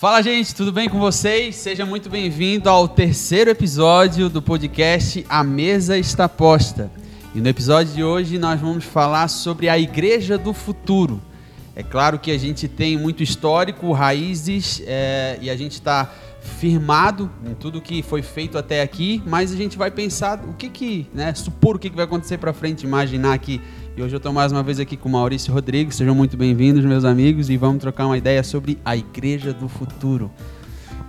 Fala, gente, tudo bem com vocês? Seja muito bem-vindo ao terceiro episódio do podcast A Mesa Está Posta. E no episódio de hoje nós vamos falar sobre a Igreja do Futuro. É claro que a gente tem muito histórico, raízes, é, e a gente está firmado em tudo que foi feito até aqui, mas a gente vai pensar o que que, né, supor o que, que vai acontecer para frente, imaginar que e hoje eu estou mais uma vez aqui com o Maurício Rodrigues. Sejam muito bem-vindos, meus amigos, e vamos trocar uma ideia sobre a Igreja do Futuro.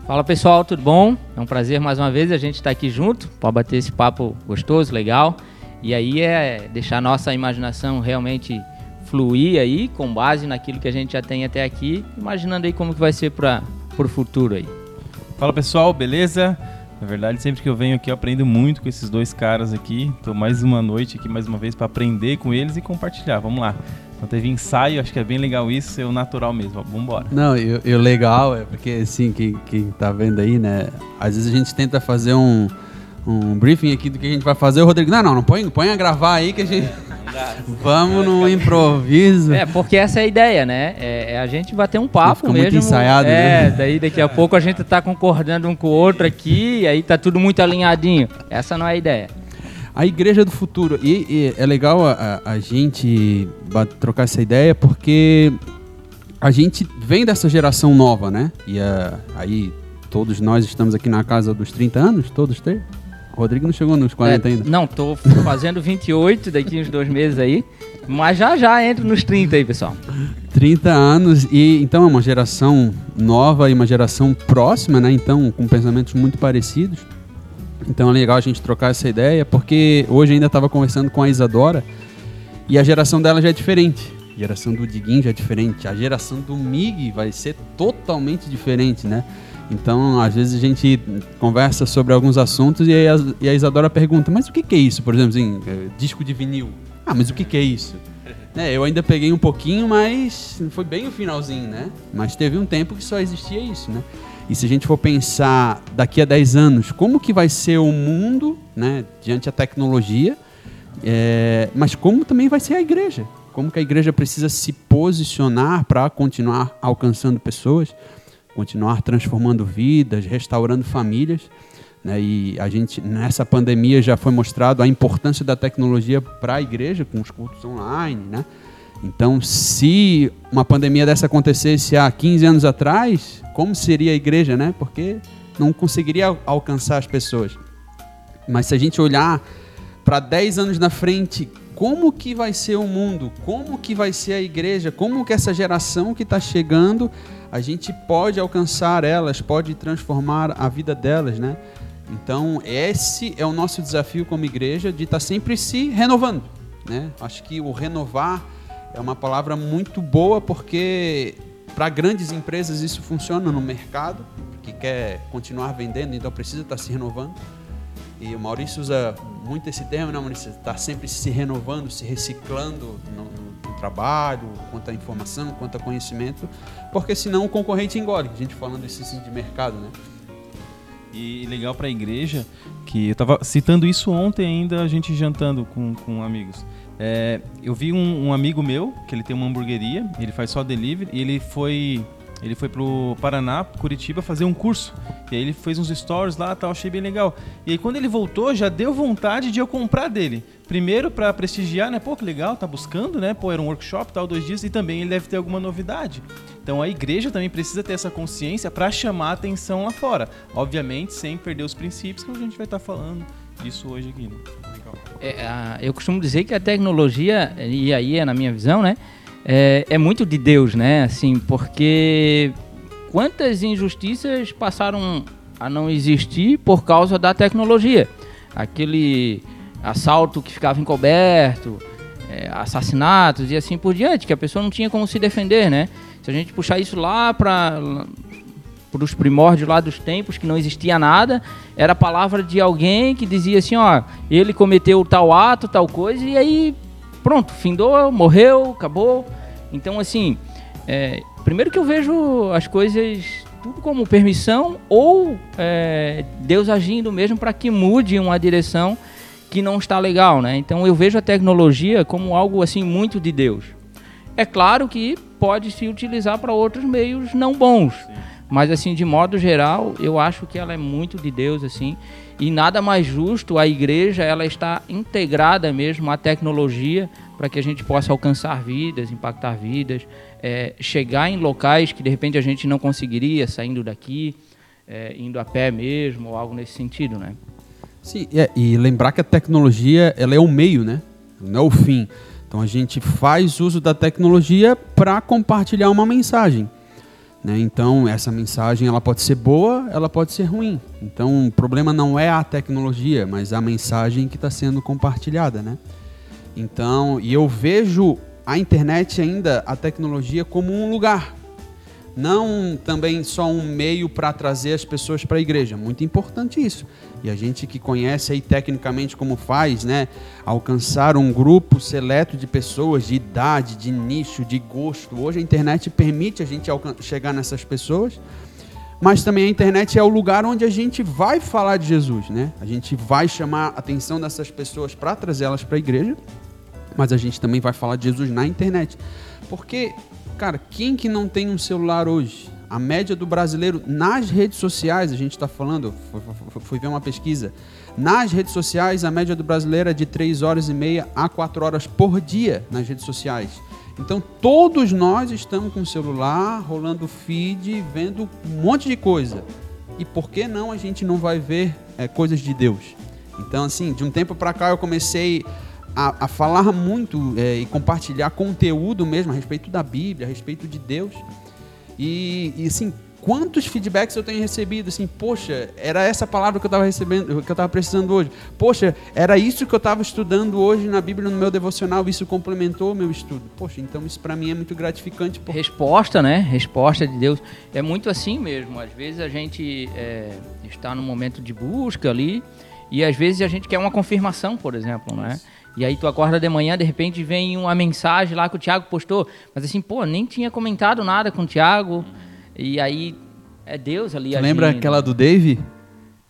Fala pessoal, tudo bom? É um prazer mais uma vez a gente estar tá aqui junto para bater esse papo gostoso, legal. E aí é deixar a nossa imaginação realmente fluir aí com base naquilo que a gente já tem até aqui, imaginando aí como que vai ser para o futuro aí. Fala pessoal, beleza? Na verdade, sempre que eu venho aqui, eu aprendo muito com esses dois caras aqui. Tô mais uma noite aqui, mais uma vez, para aprender com eles e compartilhar. Vamos lá. Então teve ensaio, acho que é bem legal isso, ser o natural mesmo. Vamos embora. Não, e o legal é porque, assim, quem, quem tá vendo aí, né? Às vezes a gente tenta fazer um, um briefing aqui do que a gente vai fazer. O Rodrigo, não, não, não põe, põe a gravar aí que a gente... Vamos no improviso. É, porque essa é a ideia, né? É, é a gente vai ter um papo mesmo. Muito ensaiado, é, né? daí daqui a pouco a gente tá concordando um com o outro aqui, e aí tá tudo muito alinhadinho. Essa não é a ideia. A igreja do futuro. E, e é legal a, a, gente trocar essa ideia porque a gente vem dessa geração nova, né? E a, aí todos nós estamos aqui na casa dos 30 anos, todos três. Rodrigo não chegou nos 40 é, ainda. Não, tô fazendo 28 daqui uns dois meses aí. Mas já já entro nos 30 aí, pessoal. 30 anos e então é uma geração nova e uma geração próxima, né? Então com pensamentos muito parecidos. Então é legal a gente trocar essa ideia, porque hoje ainda estava conversando com a Isadora e a geração dela já é diferente. A geração do Diguinho já é diferente. A geração do Mig vai ser totalmente diferente, né? Então, às vezes a gente conversa sobre alguns assuntos e, a, e a Isadora pergunta: Mas o que, que é isso? Por exemplo, assim, é, disco de vinil. Ah, mas o que, que é isso? É, eu ainda peguei um pouquinho, mas foi bem o finalzinho, né? Mas teve um tempo que só existia isso, né? E se a gente for pensar daqui a 10 anos, como que vai ser o mundo, né, diante da tecnologia, é, mas como também vai ser a igreja? Como que a igreja precisa se posicionar para continuar alcançando pessoas? Continuar transformando vidas, restaurando famílias. Né? E a gente, nessa pandemia, já foi mostrado a importância da tecnologia para a igreja, com os cultos online. Né? Então, se uma pandemia dessa acontecesse há 15 anos atrás, como seria a igreja? Né? Porque não conseguiria alcançar as pessoas. Mas se a gente olhar para 10 anos na frente, como que vai ser o mundo? Como que vai ser a igreja? Como que essa geração que está chegando a gente pode alcançar elas, pode transformar a vida delas, né? Então, esse é o nosso desafio como igreja de estar tá sempre se renovando, né? Acho que o renovar é uma palavra muito boa porque para grandes empresas isso funciona no mercado, que quer continuar vendendo, então precisa estar tá se renovando. E o Maurício usa muito esse termo, né, Maurício? Está sempre se renovando, se reciclando no, no, trabalho, quanto informação, quanto conhecimento, porque senão o concorrente engole. A gente falando desse assim, de mercado, né? E legal para a igreja, que eu estava citando isso ontem ainda, a gente jantando com, com amigos. É, eu vi um, um, amigo meu, que ele tem uma hamburgueria, ele faz só delivery, e ele foi ele foi pro Paraná, Curitiba, fazer um curso. E aí ele fez uns stories lá, tal, achei bem legal. E aí quando ele voltou, já deu vontade de eu comprar dele. Primeiro para prestigiar, né? Pô, que legal, tá buscando, né? Pô, era um workshop, tal, dois dias, e também ele deve ter alguma novidade. Então a igreja também precisa ter essa consciência para chamar a atenção lá fora. Obviamente, sem perder os princípios que a gente vai estar tá falando disso hoje aqui. Né? É, eu costumo dizer que a tecnologia, e aí é na minha visão, né? é, é muito de Deus, né? Assim, porque quantas injustiças passaram a não existir por causa da tecnologia? Aquele assalto que ficava encoberto, é, assassinatos e assim por diante, que a pessoa não tinha como se defender, né? Se a gente puxar isso lá para os primórdios lá dos tempos que não existia nada, era a palavra de alguém que dizia assim, ó, ele cometeu tal ato, tal coisa, e aí pronto, findou, morreu, acabou. Então, assim, é, primeiro que eu vejo as coisas tudo como permissão ou é, Deus agindo mesmo para que mude uma direção que não está legal, né? Então eu vejo a tecnologia como algo assim muito de Deus. É claro que pode se utilizar para outros meios não bons, Sim. Mas assim, de modo geral, eu acho que ela é muito de Deus assim, e nada mais justo a igreja ela está integrada mesmo à tecnologia para que a gente possa alcançar vidas, impactar vidas, é, chegar em locais que de repente a gente não conseguiria saindo daqui, é, indo a pé mesmo, ou algo nesse sentido, né? Sim, é, e lembrar que a tecnologia ela é o meio, né? Não é o fim. Então a gente faz uso da tecnologia para compartilhar uma mensagem. Né? Então essa mensagem ela pode ser boa, ela pode ser ruim. Então o problema não é a tecnologia, mas a mensagem que está sendo compartilhada, né? Então e eu vejo a internet ainda a tecnologia como um lugar, não também só um meio para trazer as pessoas para a igreja. Muito importante isso. E a gente que conhece aí tecnicamente como faz, né, alcançar um grupo seleto de pessoas de idade, de nicho, de gosto. Hoje a internet permite a gente chegar nessas pessoas. Mas também a internet é o lugar onde a gente vai falar de Jesus, né? A gente vai chamar a atenção dessas pessoas para trazê-las para a igreja, mas a gente também vai falar de Jesus na internet. Porque Cara, quem que não tem um celular hoje? A média do brasileiro nas redes sociais, a gente está falando, fui ver uma pesquisa, nas redes sociais a média do brasileiro é de 3 horas e meia a 4 horas por dia nas redes sociais. Então todos nós estamos com o celular, rolando feed, vendo um monte de coisa. E por que não a gente não vai ver é, coisas de Deus? Então assim, de um tempo para cá eu comecei a, a falar muito é, e compartilhar conteúdo mesmo a respeito da Bíblia, a respeito de Deus. E, e assim, quantos feedbacks eu tenho recebido assim, poxa, era essa palavra que eu estava recebendo, que eu estava precisando hoje. Poxa, era isso que eu estava estudando hoje na Bíblia no meu devocional, isso complementou o meu estudo. Poxa, então isso para mim é muito gratificante. Porque... Resposta, né? Resposta de Deus é muito assim mesmo. Às vezes a gente é, está num momento de busca ali e às vezes a gente quer uma confirmação, por exemplo, não é? E aí tu acorda de manhã, de repente vem uma mensagem lá que o Thiago postou, mas assim, pô, nem tinha comentado nada com o Thiago. E aí é Deus ali. Tu lembra aquela do Dave?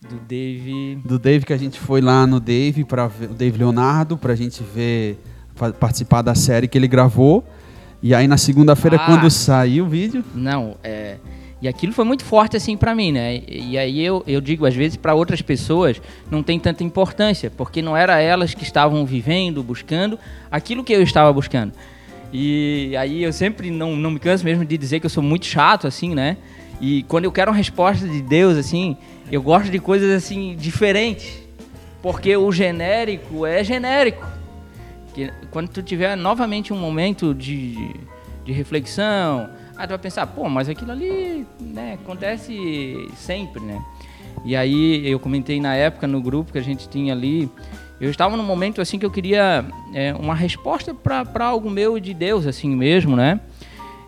Do Dave. Do Dave que a gente foi lá no Dave para o Dave Leonardo pra gente ver participar da série que ele gravou. E aí na segunda-feira ah, quando saiu o vídeo, Não, é e aquilo foi muito forte assim para mim, né? E aí eu, eu digo, às vezes para outras pessoas não tem tanta importância, porque não era elas que estavam vivendo, buscando aquilo que eu estava buscando. E aí eu sempre não, não me canso mesmo de dizer que eu sou muito chato, assim, né? E quando eu quero uma resposta de Deus, assim, eu gosto de coisas assim diferentes. Porque o genérico é genérico. Quando tu tiver novamente um momento de, de reflexão, Aí tu vai pensar, pô, mas aquilo ali né, acontece sempre, né? E aí eu comentei na época no grupo que a gente tinha ali, eu estava num momento assim que eu queria é, uma resposta para algo meu de Deus, assim mesmo, né?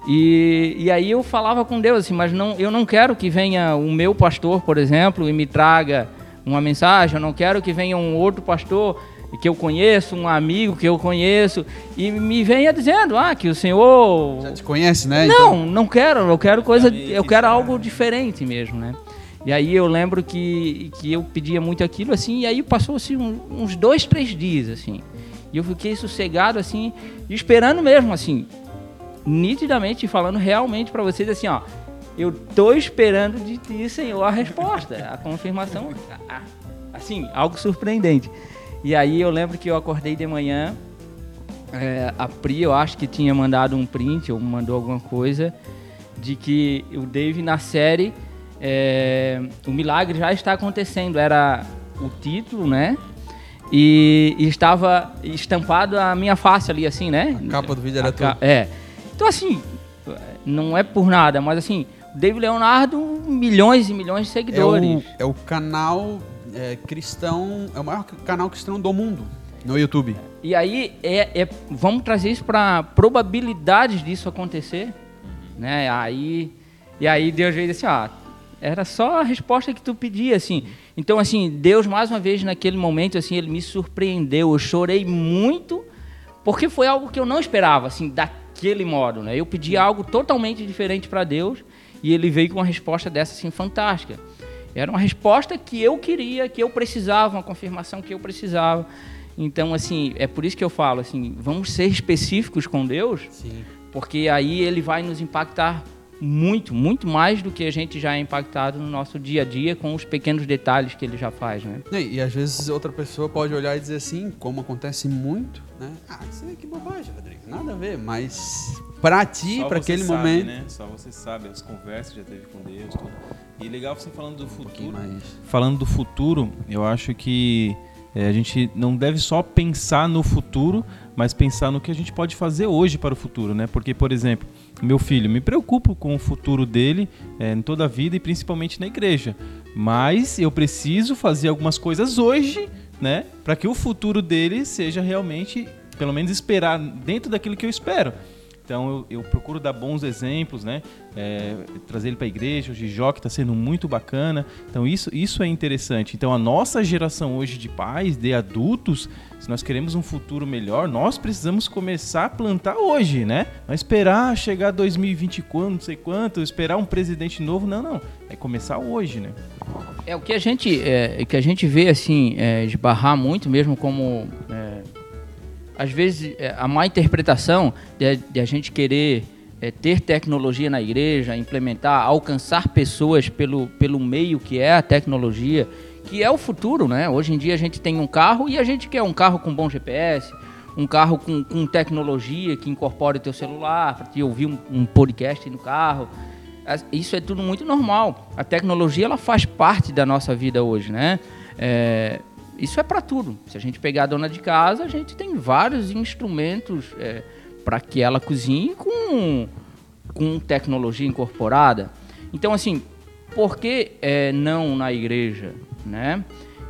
E, e aí eu falava com Deus assim, mas não, eu não quero que venha o meu pastor, por exemplo, e me traga uma mensagem, eu não quero que venha um outro pastor que eu conheço, um amigo que eu conheço, e me venha dizendo, ah, que o senhor. Já te conhece, né? Não, então... não quero, eu quero coisa. Eu quero algo diferente mesmo, né? E aí eu lembro que, que eu pedia muito aquilo, assim, e aí passou assim, uns dois, três dias, assim. E eu fiquei sossegado, assim, esperando mesmo, assim, nitidamente falando realmente para vocês, assim, ó. Eu tô esperando de ti, Senhor, a resposta, a confirmação. Assim, algo surpreendente. E aí eu lembro que eu acordei de manhã, é, a Pri, eu acho que tinha mandado um print ou mandou alguma coisa de que o Dave na série é, o milagre já está acontecendo era o título né? E, e, estava estampado a minha face ali assim né? A capa do vídeo era tudo é. Então assim não é por nada mas assim o Dave Leonardo milhões e milhões de seguidores é o, é o canal é, cristão, é o maior canal cristão do mundo no YouTube. E aí, é, é vamos trazer isso para probabilidades disso acontecer, né? Aí, e aí Deus veio assim, ah, era só a resposta que tu pedia, assim. Então, assim, Deus mais uma vez naquele momento, assim, ele me surpreendeu. Eu chorei muito porque foi algo que eu não esperava, assim, daquele modo, né? Eu pedi algo totalmente diferente para Deus e ele veio com uma resposta dessa, assim, fantástica. Era uma resposta que eu queria, que eu precisava, uma confirmação que eu precisava. Então, assim, é por isso que eu falo, assim, vamos ser específicos com Deus, Sim. porque aí ele vai nos impactar muito, muito mais do que a gente já é impactado no nosso dia a dia com os pequenos detalhes que ele já faz, né? E, e às vezes outra pessoa pode olhar e dizer assim, como acontece muito, né? Ah, isso é que bobagem, Rodrigo, nada a ver, mas para ti, para aquele sabe, momento, né? Só você sabe as conversas que já teve com Deus, tudo. E legal você falando do um futuro. mais. Falando do futuro, eu acho que é, a gente não deve só pensar no futuro, mas pensar no que a gente pode fazer hoje para o futuro, né? Porque, por exemplo, meu filho, me preocupo com o futuro dele é, em toda a vida e principalmente na igreja. Mas eu preciso fazer algumas coisas hoje, né? Para que o futuro dele seja realmente, pelo menos esperar dentro daquilo que eu espero. Então eu, eu procuro dar bons exemplos, né? É, trazer ele para a igreja, o Gijoc está sendo muito bacana. Então isso, isso é interessante. Então a nossa geração hoje de pais, de adultos, se nós queremos um futuro melhor, nós precisamos começar a plantar hoje, né? Não esperar chegar 2020 quando, não sei quanto, esperar um presidente novo, não, não. É começar hoje, né? É o que a gente, é, que a gente vê assim, é, esbarrar muito mesmo como é, às vezes é, a má interpretação de, de a gente querer é, ter tecnologia na igreja, implementar, alcançar pessoas pelo, pelo meio que é a tecnologia, que é o futuro, né? Hoje em dia a gente tem um carro e a gente quer um carro com bom GPS, um carro com, com tecnologia que incorpore o teu celular, para te ouvir um, um podcast no carro. Isso é tudo muito normal. A tecnologia ela faz parte da nossa vida hoje, né? É, isso é para tudo. Se a gente pegar a dona de casa, a gente tem vários instrumentos para que ela cozinhe com, com tecnologia incorporada. Então, assim, por que é, não na igreja, né?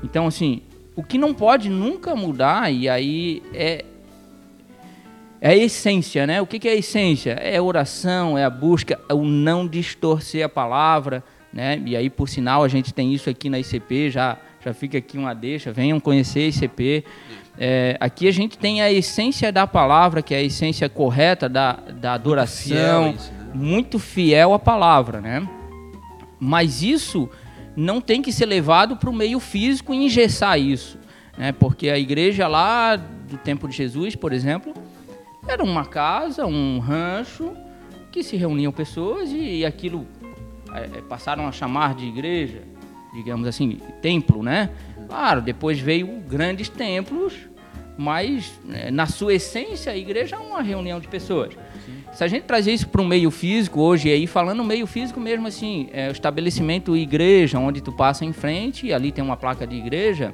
Então, assim, o que não pode nunca mudar, e aí é, é a essência, né? O que que é a essência? É a oração, é a busca, é o não distorcer a palavra, né? E aí, por sinal, a gente tem isso aqui na ICP, já, já fica aqui uma deixa, venham conhecer ICP. É, aqui a gente tem a essência da palavra, que é a essência correta da, da adoração, fiel a isso, né? muito fiel à palavra, né? Mas isso não tem que ser levado para o meio físico e engessar isso. Né? Porque a igreja lá do tempo de Jesus, por exemplo, era uma casa, um rancho, que se reuniam pessoas e, e aquilo eh, eh, passaram a chamar de igreja, digamos assim, templo, né? Claro, depois veio grandes templos, mas eh, na sua essência a igreja é uma reunião de pessoas. Se a gente trazer isso para o meio físico hoje, e aí falando meio físico mesmo assim, é, o estabelecimento igreja, onde tu passa em frente e ali tem uma placa de igreja,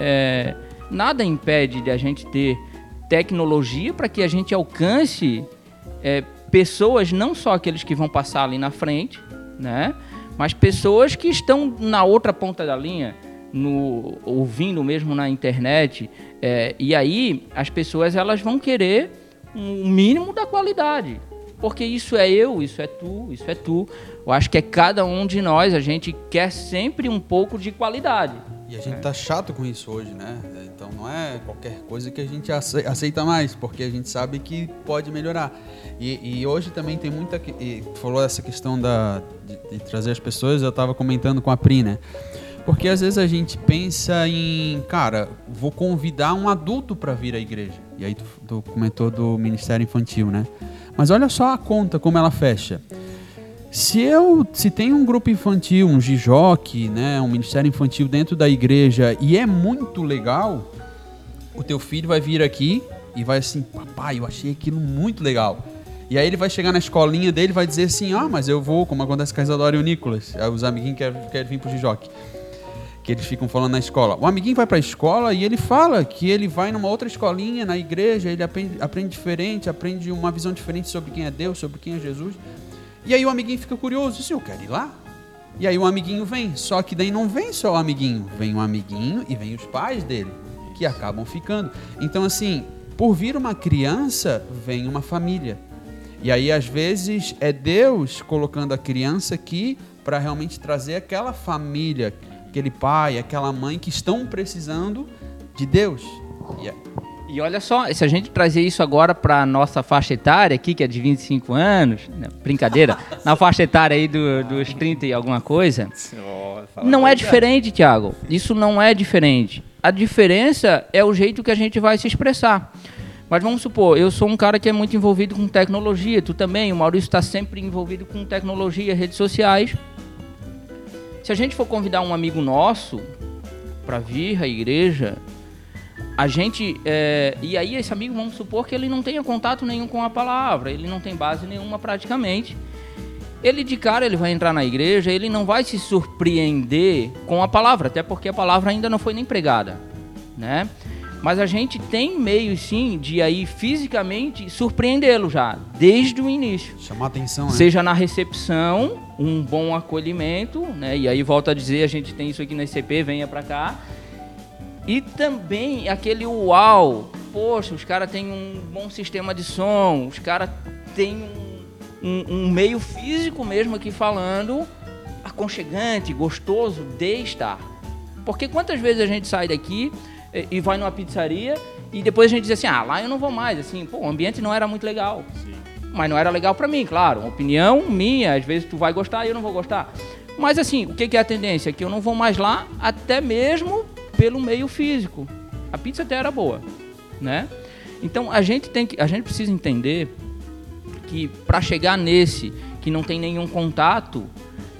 é, nada impede de a gente ter tecnologia para que a gente alcance é, pessoas, não só aqueles que vão passar ali na frente, né? Mas pessoas que estão na outra ponta da linha, no, ouvindo mesmo na internet. é, e aí as pessoas elas vão querer um mínimo da qualidade. Porque isso é eu, isso é tu, isso é tu. Eu acho que é cada um de nós, a gente quer sempre um pouco de qualidade. E a gente tá chato com isso hoje, né? Então não é qualquer coisa que a gente ace- aceita mais, porque a gente sabe que pode melhorar. E, e hoje também tem muita. E falou essa questão da, de, de trazer as pessoas, eu tava comentando com a Pri, né? Porque às vezes a gente pensa em, cara, vou convidar um adulto para vir à igreja. E aí tu, tu comentou do Ministério Infantil, né? Mas olha só a conta como ela fecha. Se eu se tem um grupo infantil, um Gijoc, né, um ministério infantil dentro da igreja e é muito legal, o teu filho vai vir aqui e vai assim, papai, eu achei aquilo muito legal. E aí ele vai chegar na escolinha dele e vai dizer assim, ah, mas eu vou, como acontece com a Isadora e o Nicolas, aí os amiguinhos querem, querem vir pro Gijoc. Que eles ficam falando na escola. O amiguinho vai pra escola e ele fala que ele vai numa outra escolinha, na igreja, ele aprende, aprende diferente, aprende uma visão diferente sobre quem é Deus, sobre quem é Jesus. E aí o amiguinho fica curioso, assim, eu quero ir lá. E aí o amiguinho vem, só que daí não vem só o amiguinho, vem o amiguinho e vem os pais dele, que acabam ficando. Então assim, por vir uma criança, vem uma família. E aí às vezes é Deus colocando a criança aqui para realmente trazer aquela família, aquele pai, aquela mãe que estão precisando de Deus. E é- E olha só, se a gente trazer isso agora para nossa faixa etária aqui, que é de 25 anos, né, brincadeira, na faixa etária aí do- dos 30 e alguma coisa, não é diferente, Tiago. Isso não é diferente. A diferença é o jeito que a gente vai se expressar. Mas vamos supor, eu sou um cara que é muito envolvido com tecnologia, tu também, o Maurício está sempre envolvido com tecnologia, redes sociais. Se a gente for convidar um amigo nosso para vir à igreja, a gente. É, e aí, esse amigo, vamos supor que ele não tenha contato nenhum com a palavra, ele não tem base nenhuma praticamente. Ele de cara ele vai entrar na igreja, ele não vai se surpreender com a palavra, até porque a palavra ainda não foi nem pregada, né? Mas a gente tem meios sim de aí fisicamente surpreendê-lo já, desde o início. Chamar atenção, né? Seja na recepção, um bom acolhimento, né? E aí volta a dizer, a gente tem isso aqui na ICP, venha para cá. E também aquele uau, poxa, os caras têm um bom sistema de som, os caras têm um, um, um meio físico mesmo aqui falando, aconchegante, gostoso de estar. Porque quantas vezes a gente sai daqui e vai numa pizzaria e depois a gente diz assim, ah, lá eu não vou mais, assim, pô, o ambiente não era muito legal. Sim. Mas não era legal para mim, claro, uma opinião minha, às vezes tu vai gostar e eu não vou gostar. Mas assim, o que é a tendência? Que eu não vou mais lá, até mesmo pelo meio físico. A pizza até era boa, né? Então a gente tem que, a gente precisa entender que para chegar nesse que não tem nenhum contato,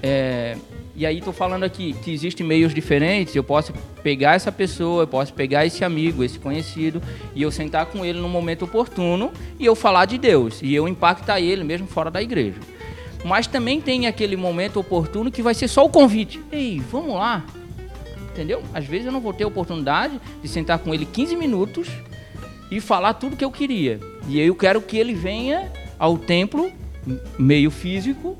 é, e aí estou falando aqui que existem meios diferentes. Eu posso pegar essa pessoa, eu posso pegar esse amigo, esse conhecido, e eu sentar com ele no momento oportuno e eu falar de Deus e eu impactar ele mesmo fora da igreja. Mas também tem aquele momento oportuno que vai ser só o convite. Ei, vamos lá. Entendeu? Às vezes eu não vou ter a oportunidade de sentar com ele 15 minutos e falar tudo que eu queria. E eu quero que ele venha ao templo, meio físico,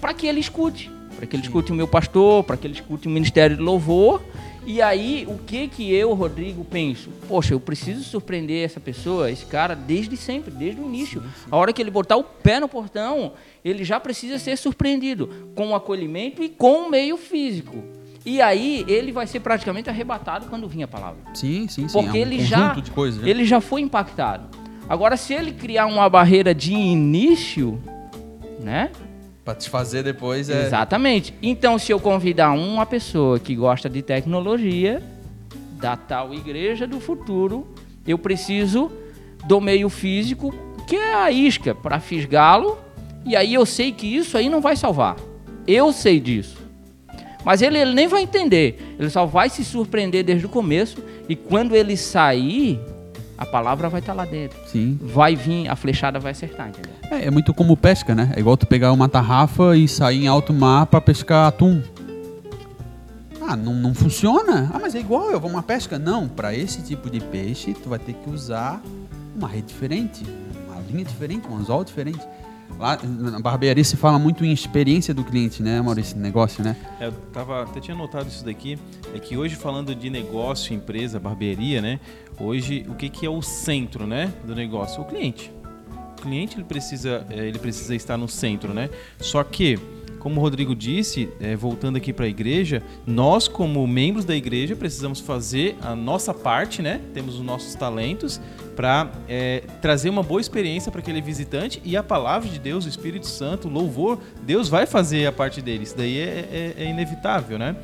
para que ele escute para que ele escute o meu pastor, para que ele escute o ministério de louvor. E aí, o que que eu, Rodrigo, penso? Poxa, eu preciso surpreender essa pessoa, esse cara, desde sempre, desde o início. Sim, sim. A hora que ele botar o pé no portão, ele já precisa ser surpreendido com o acolhimento e com o meio físico. E aí ele vai ser praticamente arrebatado quando vir a palavra. Sim, sim, sim. Porque é um ele já coisas, né? ele já foi impactado. Agora, se ele criar uma barreira de início, né? Para desfazer depois é. Exatamente. Então, se eu convidar uma pessoa que gosta de tecnologia, da tal igreja do futuro, eu preciso do meio físico, que é a isca, para fisgá-lo. E aí eu sei que isso aí não vai salvar. Eu sei disso. Mas ele, ele nem vai entender. Ele só vai se surpreender desde o começo. E quando ele sair, a palavra vai estar lá dentro. Sim. Vai vir, a flechada vai acertar, entendeu? É, é muito como pesca, né? É igual tu pegar uma tarrafa e sair em alto mar para pescar atum. Ah, não, não funciona? Ah, mas é igual, eu vou uma pesca. Não, para esse tipo de peixe, tu vai ter que usar uma rede diferente, uma linha diferente, um anzol diferente. Lá na barbearia se fala muito em experiência do cliente, né, Maurício? Negócio, né? É, eu tava, até tinha notado isso daqui. É que hoje, falando de negócio, empresa, barbearia, né? Hoje, o que, que é o centro, né, do negócio? O cliente. O cliente ele precisa, é, ele precisa estar no centro, né? Só que como o Rodrigo disse, é, voltando aqui para a igreja, nós, como membros da igreja, precisamos fazer a nossa parte, né? Temos os nossos talentos para é, trazer uma boa experiência para aquele visitante e a palavra de Deus, o Espírito Santo, o louvor, Deus vai fazer a parte dele. Isso daí é, é, é inevitável, né?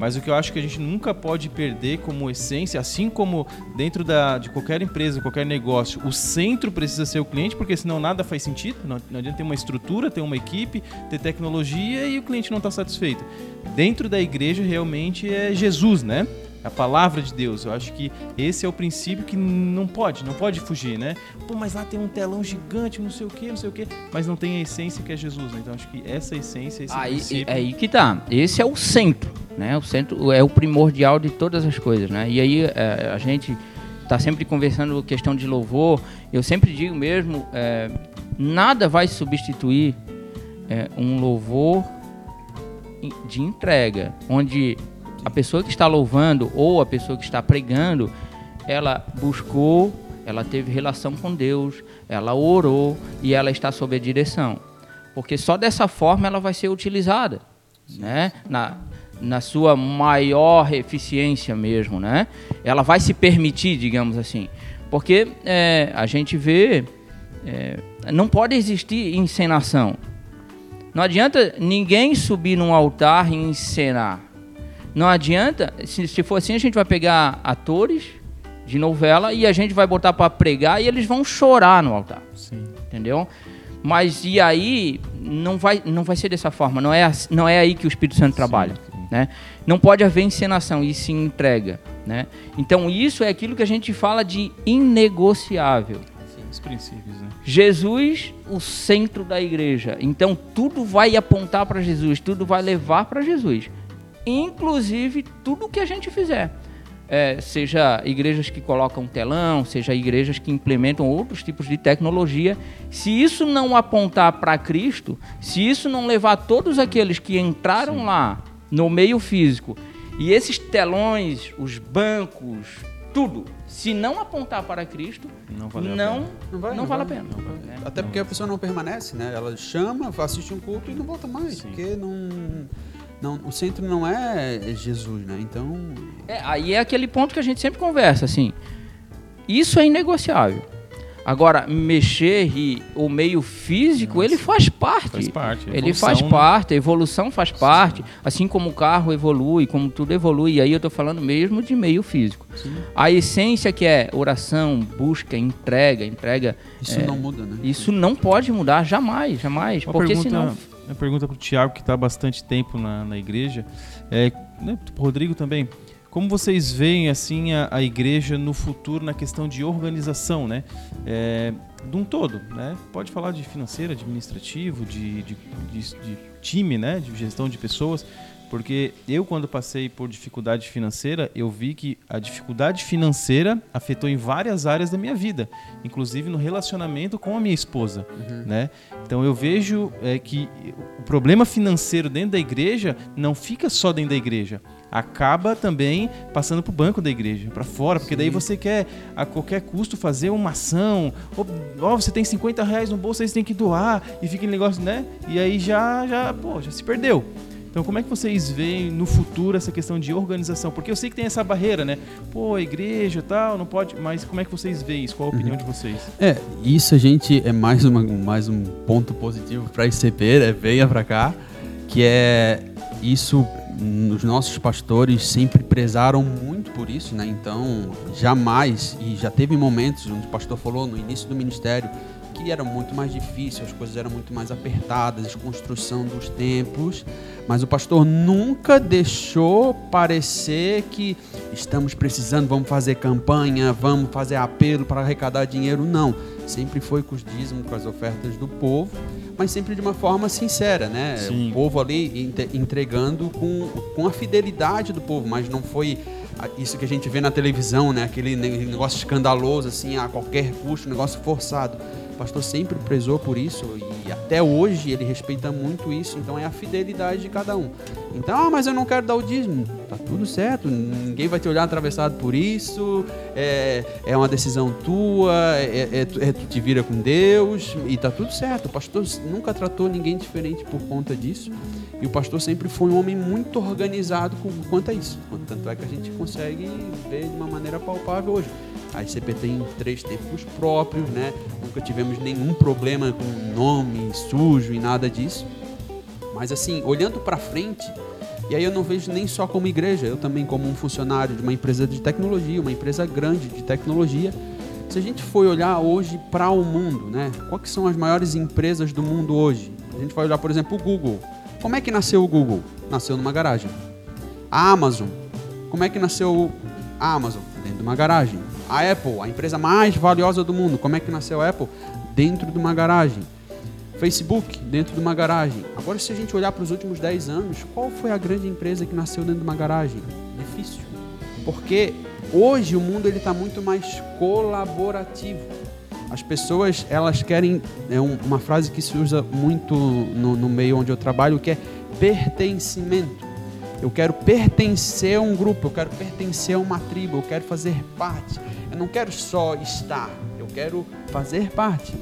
Mas o que eu acho que a gente nunca pode perder como essência, assim como dentro da, de qualquer empresa, qualquer negócio, o centro precisa ser o cliente, porque senão nada faz sentido. Não, não adianta ter uma estrutura, ter uma equipe, ter tecnologia e o cliente não está satisfeito. Dentro da igreja realmente é Jesus, né? A palavra de Deus. Eu acho que esse é o princípio que não pode, não pode fugir, né? Pô, mas lá tem um telão gigante, não sei o que, não sei o que, mas não tem a essência que é Jesus, né? Então acho que essa essência, esse aí, princípio... É aí que tá. Esse é o centro, né? O centro é o primordial de todas as coisas, né? E aí é, a gente está sempre conversando questão de louvor. Eu sempre digo mesmo, é, nada vai substituir é, um louvor de entrega, onde a pessoa que está louvando ou a pessoa que está pregando, ela buscou, ela teve relação com Deus, ela orou e ela está sob a direção. Porque só dessa forma ela vai ser utilizada, né? Na, na sua maior eficiência mesmo, né? Ela vai se permitir, digamos assim. Porque é, a gente vê, é, não pode existir encenação. Não adianta ninguém subir num altar e encenar. Não adianta, se, se for assim, a gente vai pegar atores de novela e a gente vai botar para pregar e eles vão chorar no altar. Sim. Entendeu? Mas e aí não vai, não vai ser dessa forma, não é, não é aí que o Espírito Santo trabalha. sim. Né? Não pode haver encenação, e sim entrega. Né? Então isso é aquilo que a gente fala de inegociável. Sim, os princípios, né? Jesus, o centro da igreja. Então tudo vai apontar para Jesus, tudo vai levar para Jesus. Inclusive tudo que a gente fizer. É, seja igrejas que colocam telão, seja igrejas que implementam outros tipos de tecnologia. Se isso não apontar para Cristo, se isso não levar todos aqueles que entraram Sim. lá no meio físico e esses telões, os bancos, tudo, se não apontar para Cristo, Não valeu a não, pena. Não vai, não não vale a pena. Até porque a pessoa não permanece, né? Ela chama, assiste um culto e não volta mais. Sim. Porque não, não. O centro não é Jesus, né? Então. É, aí é aquele ponto que a gente sempre conversa, assim. Isso é inegociável. Agora, mexer e o meio físico, ele faz parte. Faz parte. Ele Evolução, faz né? parte, a evolução faz parte. Assim como o carro evolui, como tudo evolui. E aí eu estou falando mesmo de meio físico. Sim. A essência que é oração, busca, entrega, entrega. Isso é, não muda, né? Isso não pode mudar jamais, jamais. Uma porque pergunta, senão. Uma pergunta para o Tiago, que está há bastante tempo na, na igreja, é, né, Rodrigo também. Como vocês veem assim a, a igreja no futuro na questão de organização, né? É, de um todo, né? Pode falar de financeiro, administrativo, de, de, de, de time, né? De gestão de pessoas. Porque eu, quando passei por dificuldade financeira, eu vi que a dificuldade financeira afetou em várias áreas da minha vida, inclusive no relacionamento com a minha esposa, né? Então eu vejo é, que o problema financeiro dentro da igreja não fica só dentro da igreja, acaba também passando para o banco da igreja, para fora, porque daí você quer a qualquer custo fazer uma ação, ou ó, você tem 50 reais no bolso, aí você tem que doar, e fica em negócio, né? E aí já, já, pô, já se perdeu. Então, como é que vocês veem no futuro essa questão de organização? Porque eu sei que tem essa barreira, né? Pô, igreja e tal, não pode. Mas como é que vocês veem isso? Qual a opinião de vocês? É, isso a gente é mais, uma, mais um ponto positivo para ICP, né? Venha para cá, que é isso. Os nossos pastores sempre prezaram muito por isso, né? Então, jamais, e já teve momentos onde o pastor falou no início do ministério que era muito mais difícil, as coisas eram muito mais apertadas, a construção dos templos, mas o pastor nunca deixou parecer que estamos precisando, vamos fazer campanha, vamos fazer apelo para arrecadar dinheiro. Não, sempre foi com os dízimos, com as ofertas do povo, mas sempre de uma forma sincera, né? Sim. O povo ali entregando com, com a fidelidade do povo, mas não foi isso que a gente vê na televisão, né? Aquele ne- negócio escandaloso, assim, a qualquer custo, negócio forçado. Pastor sempre prezou por isso e até hoje ele respeita muito isso, então é a fidelidade de cada um. Então, ah, mas eu não quero dar o dízimo. Tá tudo certo, ninguém vai te olhar atravessado por isso, é, é uma decisão tua, é, é, é tu te vira com Deus e tá tudo certo. O pastor nunca tratou ninguém diferente por conta disso. E o pastor sempre foi um homem muito organizado com, quanto a isso. Tanto é que a gente consegue ver de uma maneira palpável hoje. A ICP tem três templos próprios, né? Nunca tivemos nenhum problema com nome sujo e nada disso. Mas assim, olhando para frente, e aí eu não vejo nem só como igreja, eu também como um funcionário de uma empresa de tecnologia, uma empresa grande de tecnologia. Se a gente for olhar hoje para o mundo, né? Quais são as maiores empresas do mundo hoje? A gente vai olhar, por exemplo, o Google. Como é que nasceu o Google? Nasceu numa garagem. A Amazon. Como é que nasceu a Amazon? Dentro de uma garagem. A Apple, a empresa mais valiosa do mundo. Como é que nasceu a Apple? Dentro de uma garagem. Facebook, dentro de uma garagem. Agora, se a gente olhar para os últimos 10 anos, qual foi a grande empresa que nasceu dentro de uma garagem? Difícil. Porque hoje o mundo está muito mais colaborativo. As pessoas elas querem é um- uma frase que se usa muito no, no meio onde eu trabalho que é pertencimento. Eu quero pertencer a um grupo, eu quero pertencer a uma tribo, eu quero fazer parte. Eu não quero só estar, eu quero fazer parte.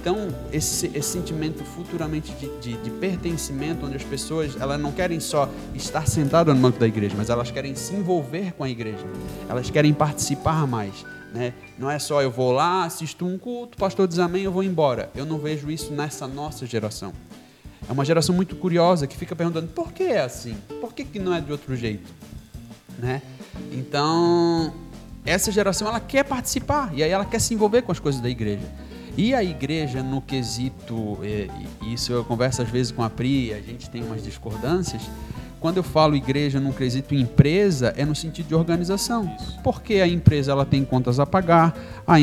Então, esse, esse sentimento futuramente de, de, de pertencimento, onde as pessoas elas não querem só estar sentadas no banco da igreja, mas elas querem se envolver com a igreja. Elas querem participar mais. Né? Não é só eu vou lá, assisto um culto, o pastor diz amém, eu vou embora. Eu não vejo isso nessa nossa geração. É uma geração muito curiosa que fica perguntando por que é assim? Por que, que não é de outro jeito? Né? Então, essa geração ela quer participar e aí ela quer se envolver com as coisas da igreja. E a igreja, no quesito, e isso eu converso às vezes com a Pri, a gente tem umas discordâncias, quando eu falo igreja num quesito empresa, é no sentido de organização. Isso. Porque a empresa ela tem contas a pagar, a,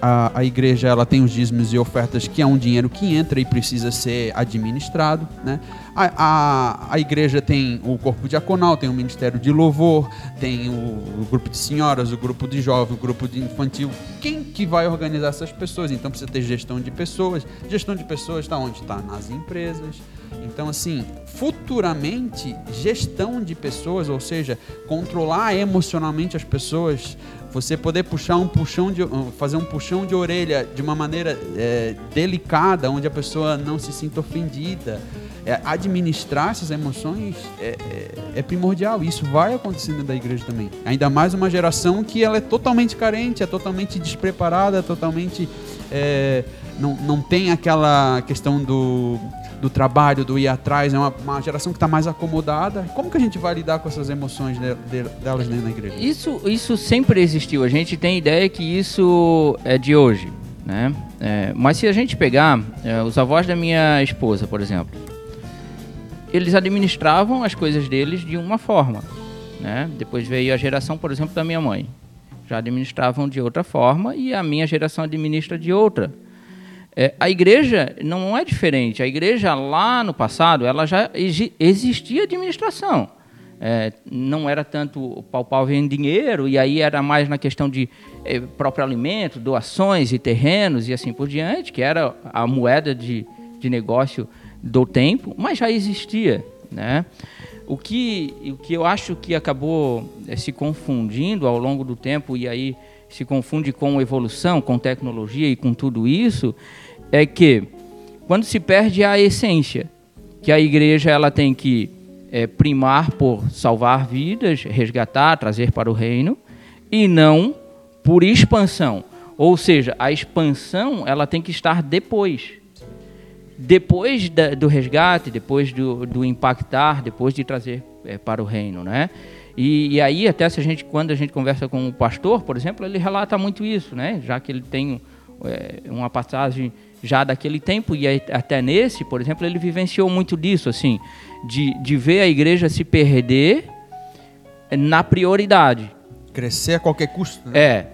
a, a igreja ela tem os dízimos e ofertas que é um dinheiro que entra e precisa ser administrado. Né? A, a, a igreja tem o corpo diaconal, tem o ministério de louvor, tem o, o grupo de senhoras, o grupo de jovens, o grupo de infantil. Quem que vai organizar essas pessoas? Então precisa ter gestão de pessoas. Gestão de pessoas está onde? Está nas empresas. Então, assim, futuramente, gestão de pessoas, ou seja, controlar emocionalmente as pessoas, você poder puxar um puxão de, fazer um puxão de orelha de uma maneira é, delicada, onde a pessoa não se sinta ofendida, é, administrar essas emoções é, é, é, primordial. Isso vai acontecendo da igreja também. Ainda mais uma geração que ela é totalmente carente, é totalmente despreparada, é totalmente é, não, não tem aquela questão do do trabalho, do ir atrás, é uma, uma geração que está mais acomodada. Como que a gente vai lidar com essas emoções de, de, delas dentro da igreja? Isso, isso sempre existiu. A gente tem ideia que isso é de hoje, né? É, mas se a gente pegar é, os avós da minha esposa, por exemplo, eles administravam as coisas deles de uma forma, né? Depois veio a geração, por exemplo, da minha mãe, já administravam de outra forma e a minha geração administra de outra. É, a igreja não é diferente. A igreja lá no passado, ela já existia administração. É, não era tanto palpável em dinheiro, e aí era mais na questão de é, próprio alimento, doações e terrenos e assim por diante, que era a moeda de, de negócio do tempo, mas já existia. Né? O, que, o que eu acho que acabou é, se confundindo ao longo do tempo, e aí se confunde com evolução, com tecnologia e com tudo isso, é que quando se perde a essência, que a igreja ela tem que é, primar por salvar vidas, resgatar, trazer para o reino, e não por expansão. Ou seja, a expansão ela tem que estar depois. Depois da, do resgate, depois do, do, impactar, depois de trazer é, para o reino, né? E, e, aí até se a gente quando a gente conversa com o pastor, por exemplo, ele relata muito isso, né? Já que ele tem é, uma passagem já daquele tempo e até nesse, por exemplo, ele vivenciou muito disso, assim, de, de ver a igreja se perder na prioridade. Crescer a qualquer custo. Né? É,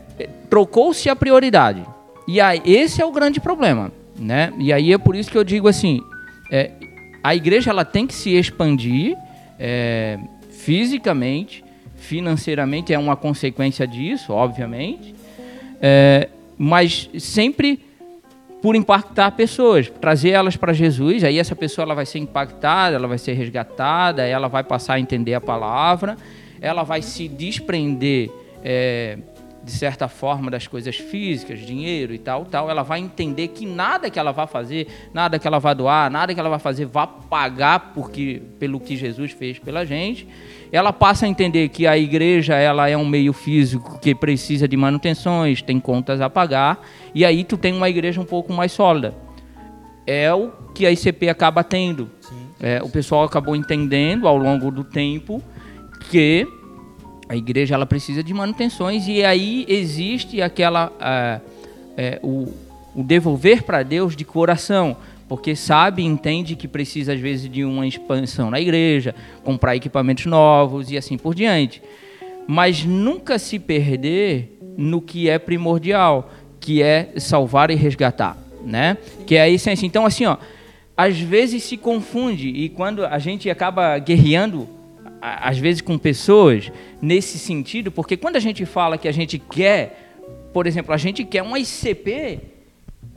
trocou-se a prioridade. E aí, esse é o grande problema, né? E aí é por isso que eu digo assim, é, a igreja ela tem que se expandir é, fisicamente, financeiramente é uma consequência disso, obviamente, é, mas sempre por impactar pessoas, trazer elas para Jesus, aí essa pessoa ela vai ser impactada, ela vai ser resgatada, ela vai passar a entender a palavra, ela vai se desprender é, de certa forma das coisas físicas, dinheiro e tal, tal, ela vai entender que nada que ela vai fazer, nada que ela vai doar, nada que ela vai fazer vai pagar porque, pelo que Jesus fez pela gente. Ela passa a entender que a igreja ela é um meio físico que precisa de manutenções, tem contas a pagar, e aí tu tem uma igreja um pouco mais sólida. É o que a ICP acaba tendo. É, o pessoal acabou entendendo ao longo do tempo que a igreja ela precisa de manutenções e aí existe aquela uh, uh, o, o devolver para Deus de coração porque sabe entende que precisa às vezes de uma expansão na igreja, comprar equipamentos novos e assim por diante. Mas nunca se perder no que é primordial, que é salvar e resgatar, né? Que é a essência. Então assim, ó, às vezes se confunde e quando a gente acaba guerreando às vezes com pessoas nesse sentido, porque quando a gente fala que a gente quer, por exemplo, a gente quer um ICP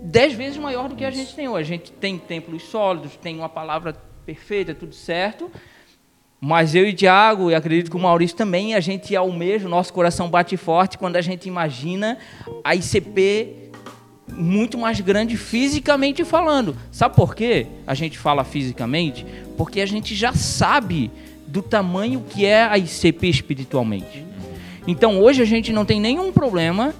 dez vezes maior do que a gente tem hoje. A gente tem templos sólidos, tem uma palavra perfeita, tudo certo. Mas eu e Tiago, e acredito que o Maurício também, a gente almeja, o nosso coração bate forte quando a gente imagina a ICP muito mais grande fisicamente falando. Sabe por quê? A gente fala fisicamente? Porque a gente já sabe do tamanho que é a ICP espiritualmente. Então hoje a gente não tem nenhum problema,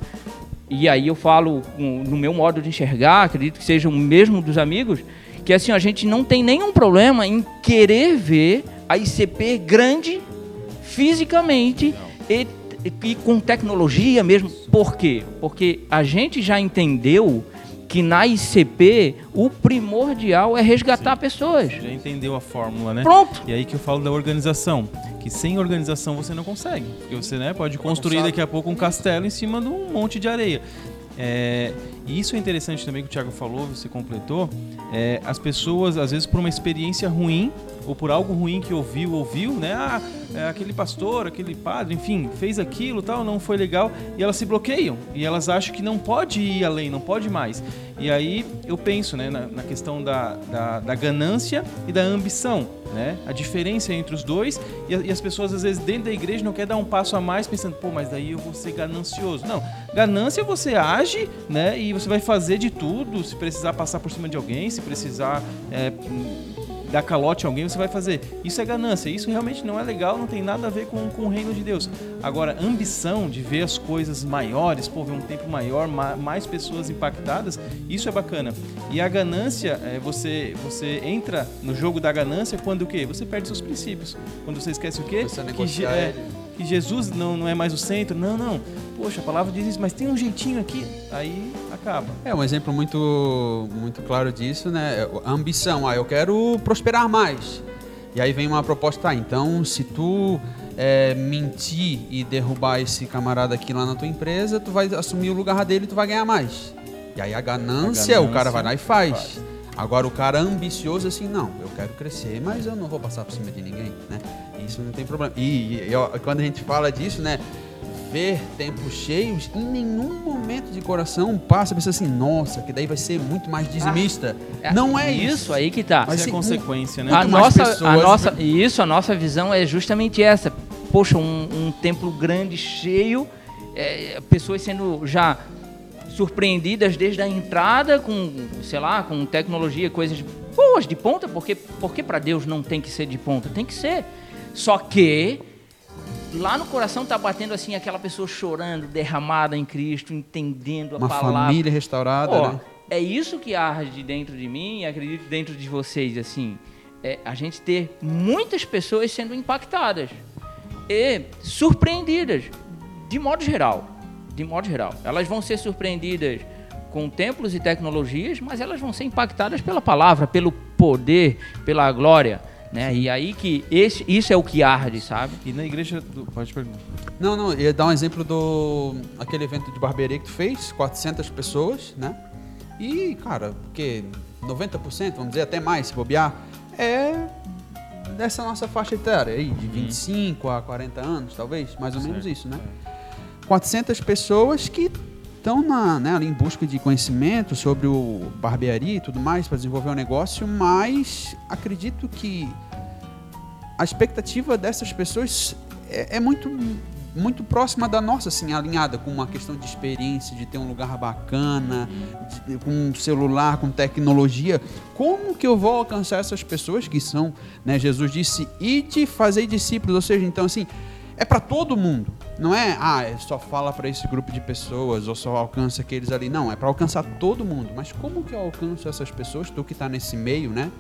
e aí eu falo no meu modo de enxergar, acredito que seja o mesmo dos amigos, que assim a gente não tem nenhum problema em querer ver a ICP grande fisicamente e e com tecnologia mesmo. Por quê? Porque a gente já entendeu que na ICP o primordial é resgatar Sim. pessoas. Já entendeu a fórmula, né? Pronto. E aí que eu falo da organização, que sem organização você não consegue. Porque você né, pode construir daqui a pouco um castelo em cima de um monte de areia. É, e isso é interessante também que o Thiago falou, você completou. É, as pessoas, às vezes, por uma experiência ruim ou por algo ruim que ouviu, ouviu, né? Ah, é, aquele pastor, aquele padre, enfim, fez aquilo, tal, não foi legal, e elas se bloqueiam e elas acham que não pode ir além, não pode mais. E aí eu penso, né, na, na questão da, da, da, ganância e da ambição, né? A diferença entre os dois e, e, as pessoas às vezes dentro da igreja não quer dar um passo a mais pensando, pô, mas daí eu vou ser ganancioso. Não, ganância você age, né? E você vai fazer de tudo, se precisar passar por cima de alguém, se precisar é, dar calote a alguém, você vai fazer. Isso é ganância. Isso realmente não é legal, não tem nada a ver com, com o reino de Deus. Agora, ambição de ver as coisas maiores, pô, ver um tempo maior, mais pessoas impactadas, isso é bacana. E a ganância, é, você, você entra no jogo da ganância quando o quê? Você perde seus princípios. Quando você esquece o quê? Que, é, que Jesus não, não é mais o centro. Não, não. Poxa, a palavra diz isso, mas tem um jeitinho aqui. Aí acaba. É um exemplo muito, muito claro disso, né? A ambição, ah, eu quero prosperar mais. E aí vem uma proposta, tá, então se tu é, mentir e derrubar esse camarada aqui lá na tua empresa, tu vai assumir o lugar dele e tu vai ganhar mais. E aí a ganância, a ganância o cara vai lá e faz. faz. Agora o cara ambicioso assim, não, eu quero crescer, mas eu não vou passar por cima de ninguém, né? Isso não tem problema. E, e, e quando a gente fala disso, né? ver templos cheios, em nenhum momento de coração passa pensa assim, nossa, que daí vai ser muito mais dizimista. Ah, não é isso. Isso aí que tá. Mas é consequência, né? A nossa, pessoas... a nossa, isso, a nossa visão é justamente essa. Poxa, um, um templo grande, cheio, é, pessoas sendo já surpreendidas desde a entrada com, sei lá, com tecnologia, coisas boas de ponta, porque porque para Deus não tem que ser de ponta, tem que ser. Só que lá no coração tá batendo assim aquela pessoa chorando, derramada em Cristo, entendendo a Uma palavra. Uma família restaurada, Ó, né? É isso que arde dentro de mim e acredito dentro de vocês, assim. É a gente ter muitas pessoas sendo impactadas e surpreendidas, de modo geral. De modo geral. Elas vão ser surpreendidas com templos e tecnologias, mas elas vão ser impactadas pela palavra, pelo poder, pela glória. Né? E aí que esse, isso é o que arde, sabe? E na igreja do... Pode perguntar. Não, não, ia dar um exemplo do aquele evento de barbearia que tu fez, 400 pessoas, né? E, cara, porque 90%, vamos dizer até mais, se bobear, é dessa nossa faixa etária aí, de 25 uhum. a 40 anos, talvez, mais ou certo. menos isso, né? 400 pessoas que estão né, em busca de conhecimento sobre o barbearia e tudo mais para desenvolver um negócio, mas acredito que a expectativa dessas pessoas é, é, muito muito próxima da nossa, assim, alinhada com uma questão de experiência, de ter um lugar bacana, de, com um celular, com tecnologia. Como que eu vou alcançar essas pessoas que são, né? Jesus disse, ide fazer discípulos, ou seja, então assim, é para todo mundo. Não é, ah, é só fala para esse grupo de pessoas ou só alcança aqueles ali. Não, é para alcançar todo mundo. Mas como que eu alcanço essas pessoas, tu que está nesse meio, né?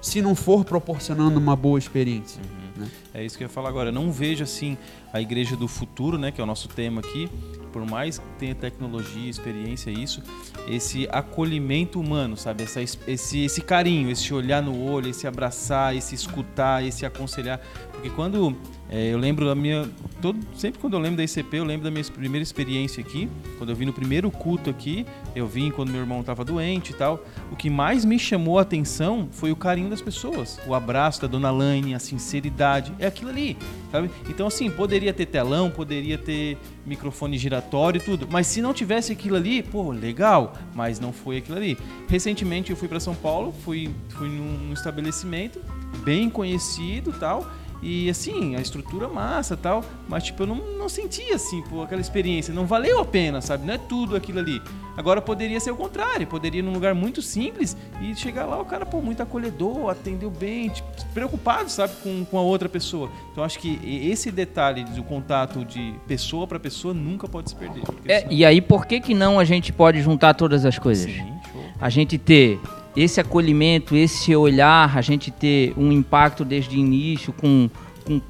Se não for proporcionando uma boa experiência. Uhum. Né? É isso que eu ia falar agora. Eu não vejo assim a igreja do futuro, né, que é o nosso tema aqui, por mais que tenha tecnologia, experiência, isso, esse acolhimento humano, sabe? Essa, esse, esse carinho, esse olhar no olho, esse abraçar, esse escutar, esse aconselhar. Porque quando é, eu lembro da minha. Todo, sempre quando eu lembro da ICP, eu lembro da minha primeira experiência aqui. Quando eu vim no primeiro culto aqui, eu vim quando meu irmão estava doente e tal. O que mais me chamou a atenção foi o carinho das pessoas. O abraço da dona Laine, a sinceridade. É aquilo ali, sabe? Então, assim, poderia ter telão, poderia ter microfone giratório e tudo. Mas se não tivesse aquilo ali, pô, legal. Mas não foi aquilo ali. Recentemente eu fui para São Paulo, fui, fui num, estabelecimento bem conhecido tal e assim, a estrutura massa tal, mas tipo, eu não, não sentia assim, pô, aquela experiência, não valeu a pena, sabe? Não é tudo aquilo ali. Agora poderia ser o contrário, poderia ir num lugar muito simples e chegar lá, o cara, pô, muito acolhedor, atendeu bem, tipo, preocupado, sabe, com, com a outra pessoa. Então acho que esse detalhe do contato de pessoa para pessoa nunca pode se perder. É, senão... E aí, por que que não a gente pode juntar todas as coisas? Sim. A gente ter esse acolhimento, esse olhar, a gente ter um impacto desde o início com, com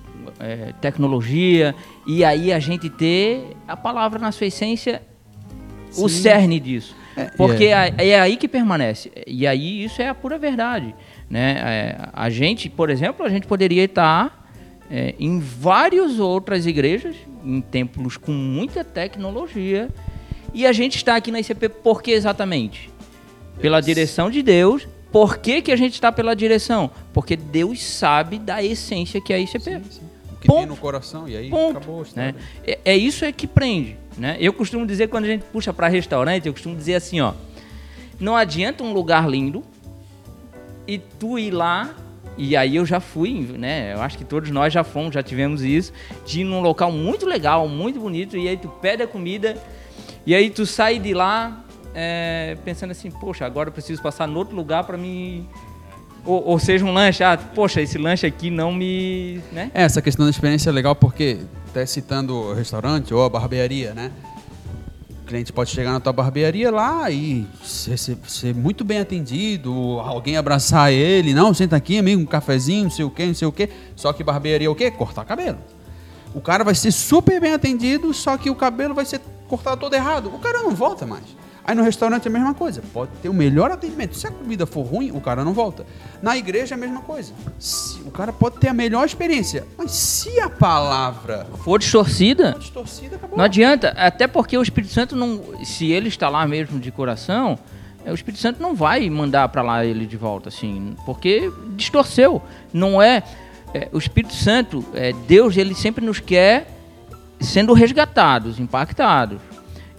é, tecnologia, e aí a gente ter a palavra na sua essência, o Sim. cerne disso. É, Porque é. é, é aí que permanece. E aí isso é a pura verdade. Né? É, a gente, por exemplo, a gente poderia estar é, em várias outras igrejas, em templos com muita tecnologia, e a gente está aqui na ICP por que exatamente? Pela direção de Deus. Por que, que a gente está pela direção? Porque Deus sabe da essência que é a ICP. Sim, sim. O que Ponto. tem no coração, e aí Ponto, acabou a né? É, é isso é que prende, né? Eu costumo dizer quando a gente puxa para restaurante, eu costumo dizer assim, ó, não adianta um lugar lindo e tu ir lá e aí eu já fui, né? Eu acho que todos nós já fomos, já tivemos isso, de ir num local muito legal, muito bonito e aí tu pede a comida e aí tu sai de lá é, pensando assim, poxa, agora eu preciso passar no outro lugar para me ou, ou seja, um lanche, ah, poxa, esse lanche aqui não me, né? É, essa questão da experiência é legal porque, até citando o restaurante ou a barbearia, né? O cliente pode chegar na tua barbearia lá e ser, ser- ser muito bem atendido, alguém abraçar ele, não, senta aqui, amigo, um cafezinho, não sei o quê, não sei o quê. Só que barbearia é o quê? Cortar cabelo. O cara vai ser super bem atendido, só que o cabelo vai ser cortado todo errado. O cara não volta mais. Aí no restaurante é a mesma coisa. Pode ter o melhor atendimento. Se a comida for ruim, o cara não volta. Na igreja é a mesma coisa. Se- o cara pode ter a melhor experiência. Mas se a palavra For distorcida, for distorcida, acabou. Não adianta, até porque o Espírito Santo não, se ele está lá mesmo de coração, é, o Espírito Santo não vai mandar para lá ele de volta assim, porque distorceu. Não é, é, o Espírito Santo, é, Deus, ele sempre nos quer sendo resgatados, impactados.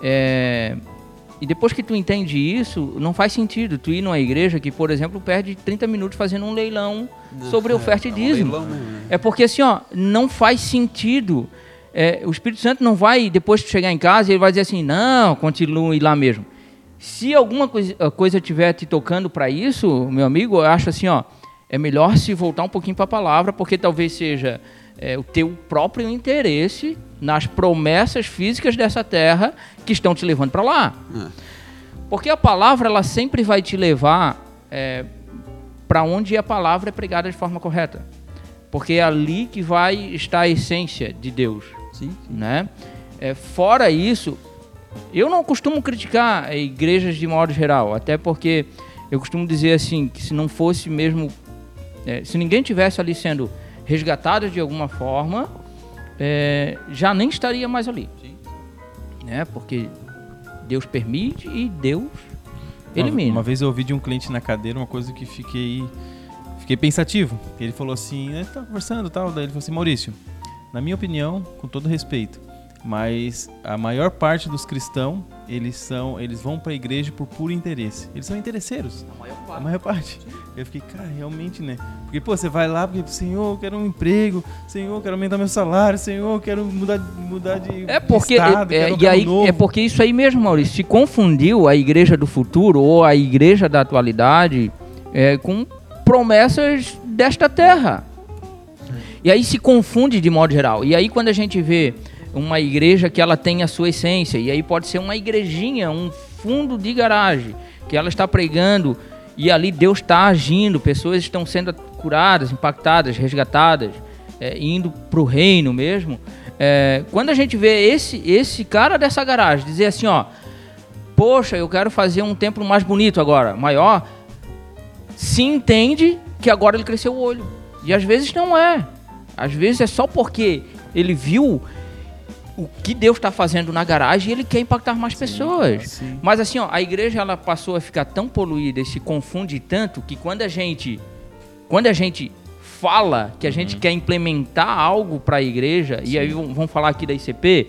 É, e depois que tu entende isso, não faz sentido tu ir numa igreja que, por exemplo, perde 30 minutos fazendo um leilão sobre oferta e É um dízimo. leilão mesmo, né? É porque assim, ó, não faz sentido. É, o Espírito Santo não vai, depois de chegar em casa, ele vai dizer assim, não, continue lá mesmo. Se alguma coisa, coisa tiver te tocando para isso, meu amigo, eu acho assim, ó, é melhor se voltar um pouquinho para a palavra, porque talvez seja é, o teu próprio interesse nas promessas físicas dessa terra que estão te levando para lá. É. Porque a palavra ela sempre vai te levar para onde a palavra é pregada de forma correta. Porque é ali que vai estar a essência de Deus, Sim. né? É, fora isso, eu não costumo criticar igrejas de modo geral, até porque eu costumo dizer assim que se não fosse mesmo, eh, se ninguém tivesse ali sendo resgatado de alguma forma, eh, já nem estaria mais ali, Sim. né? Porque Deus permite e Deus Uma- elimina. Uma, vez eu ouvi de um cliente na cadeira uma coisa que fiquei fiquei pensativo. Ele falou assim, né, tá conversando e tal, daí ele falou assim, Maurício, na minha opinião, com todo respeito, mas a maior parte dos cristãos, eles são, eles vão para a igreja por puro interesse. Eles são interesseiros. A maior parte. Eu fiquei, cara, realmente, né? Porque, pô, você vai lá porque, Senhor, eu quero um emprego, Senhor, eu quero aumentar meu salário, Senhor, eu quero mudar, mudar de É porque estado, é, um e aí novo. é porque isso aí mesmo, Maurício, se confundiu a igreja do futuro ou a igreja da atualidade é, com promessas desta terra. E aí se confunde de modo geral. E aí quando a gente vê uma igreja que ela tem a sua essência, e aí pode ser uma igrejinha, um fundo de garagem, que ela está pregando e ali Deus está agindo, pessoas estão sendo curadas, impactadas, resgatadas, é, indo para o reino mesmo. É, quando a gente vê esse, esse cara dessa garagem dizer assim, ó, poxa, eu quero fazer um templo mais bonito agora, maior, se entende que agora ele cresceu o olho. E às vezes não é. Às vezes é só porque ele viu o que Deus está fazendo na garagem ele quer impactar mais pessoas. sim. Mas assim, ó, a igreja ela passou a ficar tão poluída e se confunde tanto que quando a gente quando a gente fala que a gente quer implementar algo para a igreja e aí vão vão falar aqui da ICP,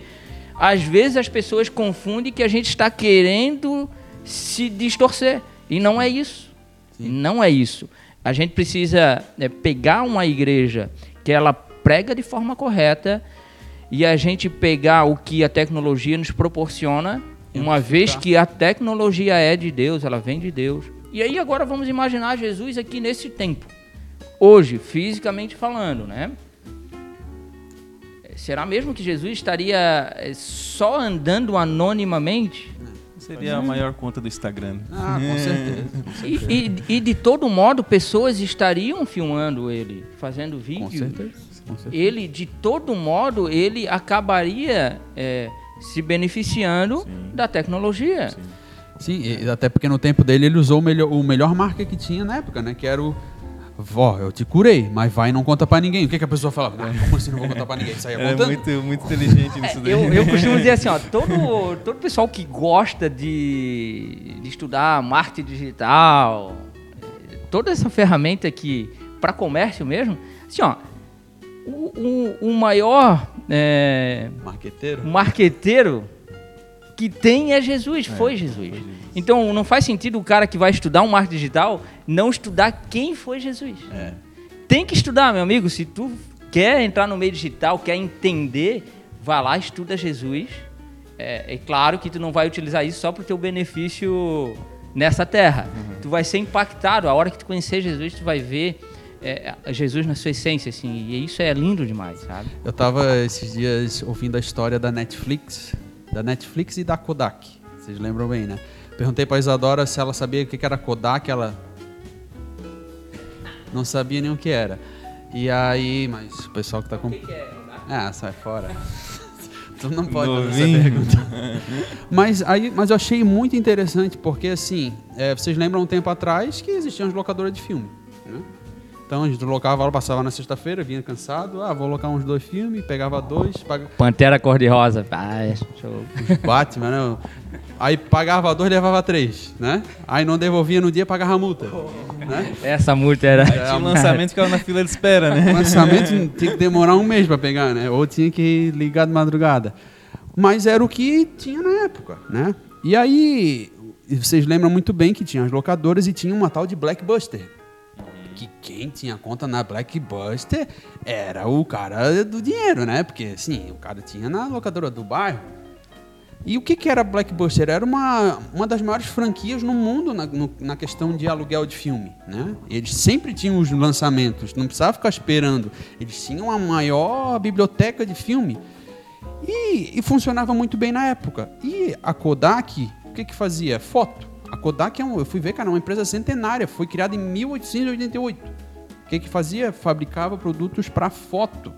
às vezes as pessoas confundem que a gente está querendo se distorcer e não é isso. Não é isso. A gente precisa é, pegar uma igreja que ela prega de forma correta e a gente pegar o que a tecnologia nos proporciona, uma vez que a tecnologia é de Deus, ela vem de Deus. E aí agora vamos imaginar Jesus aqui nesse tempo. Hoje, fisicamente falando, né? Será mesmo que Jesus estaria eh, só andando anonimamente? Seria a maior conta do Instagram. Ah, com certeza. com E, certeza. e- e de todo modo, pessoas estariam filmando ele, fazendo vídeos. Com certeza. Ele de todo modo ele acabaria é, se beneficiando Sim. da tecnologia. Sim. Sim, até porque no tempo dele ele usou o melhor, o melhor marca que tinha na época, né? Que era o. Vó, eu te curei, mas vai e não conta pra ninguém. O que, que a pessoa falava? Ah, como assim não vou contar pra ninguém? Saia Ela é contando. muito, muito inteligente nisso daí. É, Eu, eu costumo dizer assim, ó, todo, todo pessoal que gosta de, de estudar marketing digital, eh, toda essa ferramenta aqui para comércio mesmo, assim, ó, o, o, o maior é, Marqueteiro. marqueteiro que tem é Jesus, foi Jesus. foi. Então não faz sentido o cara que vai estudar um marketing digital não estudar quem foi Jesus. É. Tem que estudar, meu amigo. Se tu quer entrar no meio digital, quer entender, vai lá, estuda Jesus. É, é claro que tu não vai utilizar isso só para o teu benefício nessa terra. Tu vai ser impactado. A hora que tu conhecer Jesus, tu vai ver é, Jesus na sua essência, assim. E isso é lindo demais, sabe? Eu tava esses dias ouvindo a história da Netflix, da Netflix e da Kodak. Vocês lembram bem, né? Perguntei pra Isadora se ela sabia o que que era Kodak, ela não sabia nem o que era. E aí, mas o pessoal que tá com Ah, sai fora. tu não pode fazer essa Novinho. pergunta. Mas aí, mas eu achei muito interessante porque assim, é, vocês lembram um tempo atrás que existiam as locadoras de filme, né? Então a gente locava, passava na sexta-feira, vinha cansado, ah, vou locar uns dois filmes, pegava dois, paga... Pantera cor-de-rosa. Ah, show. Batman, né? Aí pagava dois, levava três, né? Aí não devolvia no dia, pagava a multa, né? Essa multa era... Tinha um lançamento que era na fila de espera, O né? lançamento tinha que demorar um mês para pegar, né? Ou tinha que ligar de madrugada. Mas era o que tinha na época, né? E aí, vocês lembram muito bem que tinha as locadoras e tinha uma tal de Blackbuster. Que quem tinha conta na Blackbuster era o cara do dinheiro, né? Porque, assim, o cara tinha na locadora do bairro. E o que, que era Blackbuster? Era uma, uma das maiores franquias no mundo na, no- na questão de aluguel de filme. Né? Eles sempre tinham os lançamentos, não precisava ficar esperando. Eles tinham a maior biblioteca de filme. E, e funcionava muito bem na época. E a Kodak, o que, que fazia? Foto. A Kodak, é um, eu fui ver, cara, é uma empresa centenária, foi criada em 1888. O que, que fazia? Fabricava produtos para foto.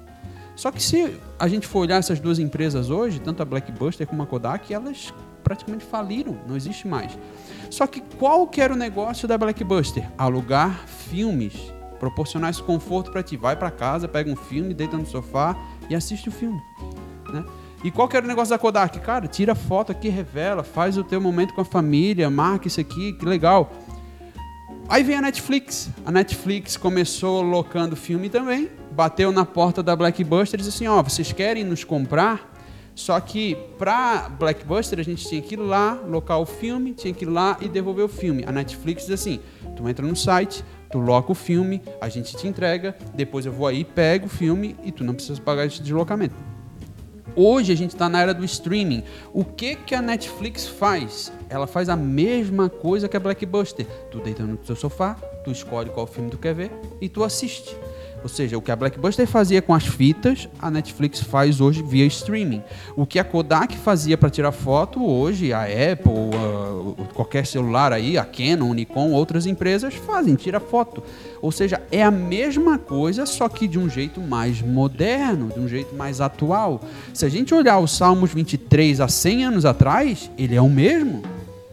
Só que se a gente for olhar essas duas empresas hoje, tanto a Blackbuster como a Kodak, elas praticamente faliram, não existe mais. Só que qual que era o negócio da Blackbuster? Alugar filmes, proporcionar esse conforto para ti. Vai para casa, pega um filme, deita no sofá e assiste o filme. Né? E qual que era o negócio da Kodak? Cara, tira foto aqui, revela, faz o teu momento com a família, marca isso aqui, que legal. Aí vem a Netflix. A Netflix começou locando filme também, bateu na porta da Blackbuster e disse assim: ó, vocês querem nos comprar? Só que pra Blackbuster a gente tinha que ir lá, locar o filme, tinha que ir lá e devolver o filme. A Netflix diz assim: tu entra no site, tu loca o filme, a gente te entrega, depois eu vou aí, pego o filme e tu não precisa pagar esse deslocamento. Hoje a gente está na era do streaming. O que que a Netflix faz? Ela faz a mesma coisa que a Blackbuster. Tu deita no teu sofá, tu escolhe qual filme tu quer ver e tu assiste. Ou seja, o que a Blackbuster fazia com as fitas, a Netflix faz hoje via streaming. O que a Kodak fazia para tirar foto, hoje a Apple, qualquer celular aí, a Canon, Nikon, outras empresas fazem, tira foto. Ou seja, é a mesma coisa, só que de um jeito mais moderno, de um jeito mais atual. Se a gente olhar o Salmos 23 há 100 anos atrás, ele é o mesmo.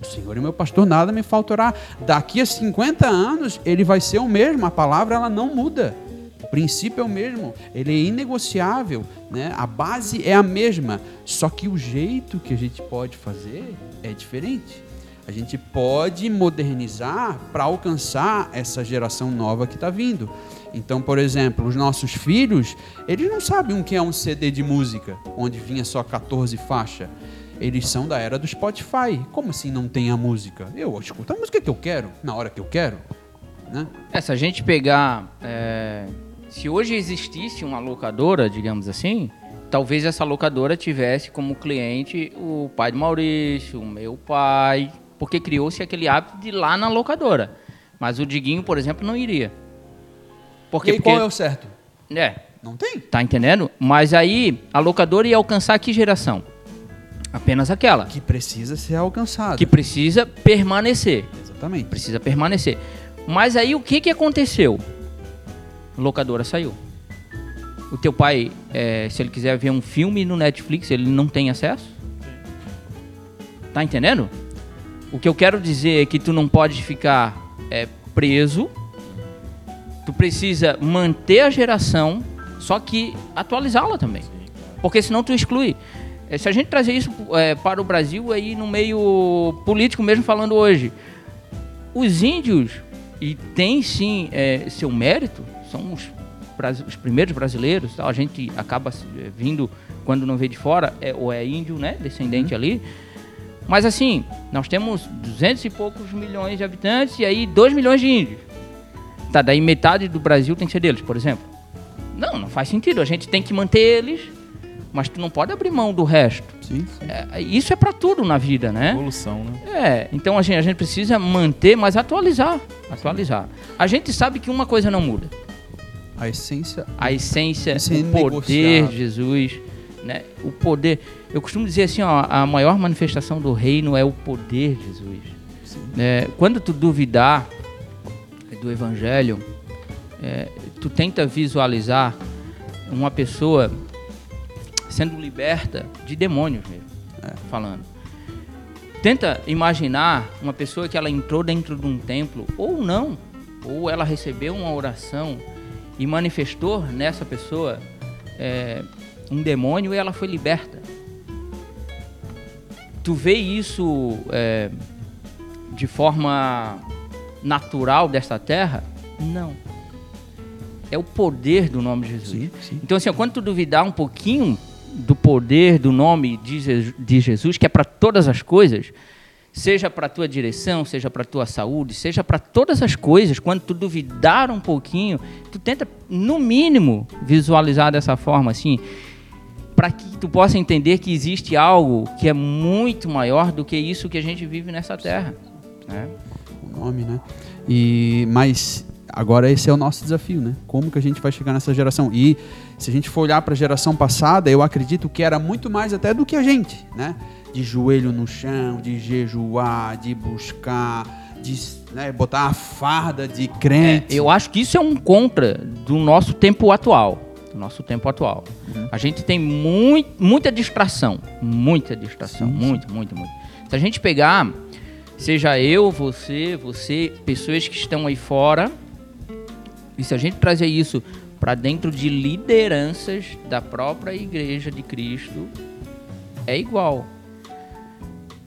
O Senhor é meu pastor, nada me faltará. Daqui a 50 anos, ele vai ser o mesmo. A palavra ela não muda. O princípio é o mesmo, ele é inegociável, né? A base é a mesma, só que o jeito que a gente pode fazer é diferente. A gente pode modernizar para alcançar essa geração nova que está vindo. Então, por exemplo, os nossos filhos, eles não sabem o que é um CD de música, onde vinha só 14 faixas. Eles são da era do Spotify. Como assim não tem a música? Eu escuto a música que eu quero, na hora que eu quero. Né? É, se a gente pegar. é, se hoje existisse uma locadora, digamos assim, talvez essa locadora tivesse como cliente o pai de Maurício, o meu pai, porque criou-se aquele hábito de ir lá na locadora. Mas o Diguinho, por exemplo, não iria. Porque, e aí, porque qual é o certo? é, Não tem. tá entendendo? Mas aí a locadora ia alcançar que geração? Apenas aquela Que precisa ser alcançado. que precisa permanecer Exatamente. precisa permanecer. Mas aí o que, que aconteceu? A locadora saiu. o teu pai, é, se ele quiser ver um filme no Netflix, ele não tem acesso? Tá entendendo? O que eu quero dizer é que tu não pode ficar é, preso. Tu precisa manter a geração, só que atualizá-la também. Porque senão tu exclui. É, se a gente trazer isso é, para o Brasil, aí no meio político mesmo falando hoje, os índios, e tem sim é, seu mérito, são os, os primeiros brasileiros, tal, a gente acaba é, vindo, quando não vê de fora, é, ou é índio, né, descendente uhum. ali, mas assim, nós temos 200 e poucos milhões de habitantes e aí 2 milhões de índios. Tá, daí metade do Brasil tem que ser deles, por exemplo. Não, não faz sentido. A gente tem que manter eles, mas tu não pode abrir mão do resto. Sim, sim. É, isso é para tudo na vida, né? Evolução, né? É, então a gente, a gente precisa manter, mas atualizar. Atualizar. A gente sabe que uma coisa não muda. A essência. A essência, é o poder de Jesus, né? O poder. Eu costumo dizer assim, ó, a maior manifestação do reino é o poder de Jesus. É, quando tu duvidar do evangelho, é, tu tenta visualizar uma pessoa sendo liberta de demônios mesmo, é. falando. Tenta imaginar uma pessoa que ela entrou dentro de um templo ou não, ou ela recebeu uma oração e manifestou nessa pessoa é, um demônio e ela foi liberta tu vê isso é, de forma natural desta terra? Não. É o poder do nome de Jesus. Sim, sim. Então, assim, quando tu duvidar um pouquinho do poder do nome de Jesus, que é para todas as coisas, seja para a tua direção, seja para a tua saúde, seja para todas as coisas, quando tu duvidar um pouquinho, tu tenta, no mínimo, visualizar dessa forma, assim, para que tu possa entender que existe algo que é muito maior do que isso que a gente vive nessa terra. Né? O nome, né? E, mas agora esse é o nosso desafio, né? Como que a gente vai chegar nessa geração? E se a gente for olhar para a geração passada, eu acredito que era muito mais até do que a gente, né? De joelho no chão, de jejuar, de buscar, de né, botar a farda de crente. É, eu acho que isso é um contra do nosso tempo atual nosso tempo atual. Uhum. A gente tem muito, muita distração, muita distração, sim, muito, sim. muito, muito. Se a gente pegar, seja eu, você, você, pessoas que estão aí fora, e se a gente trazer isso para dentro de lideranças da própria Igreja de Cristo, é igual.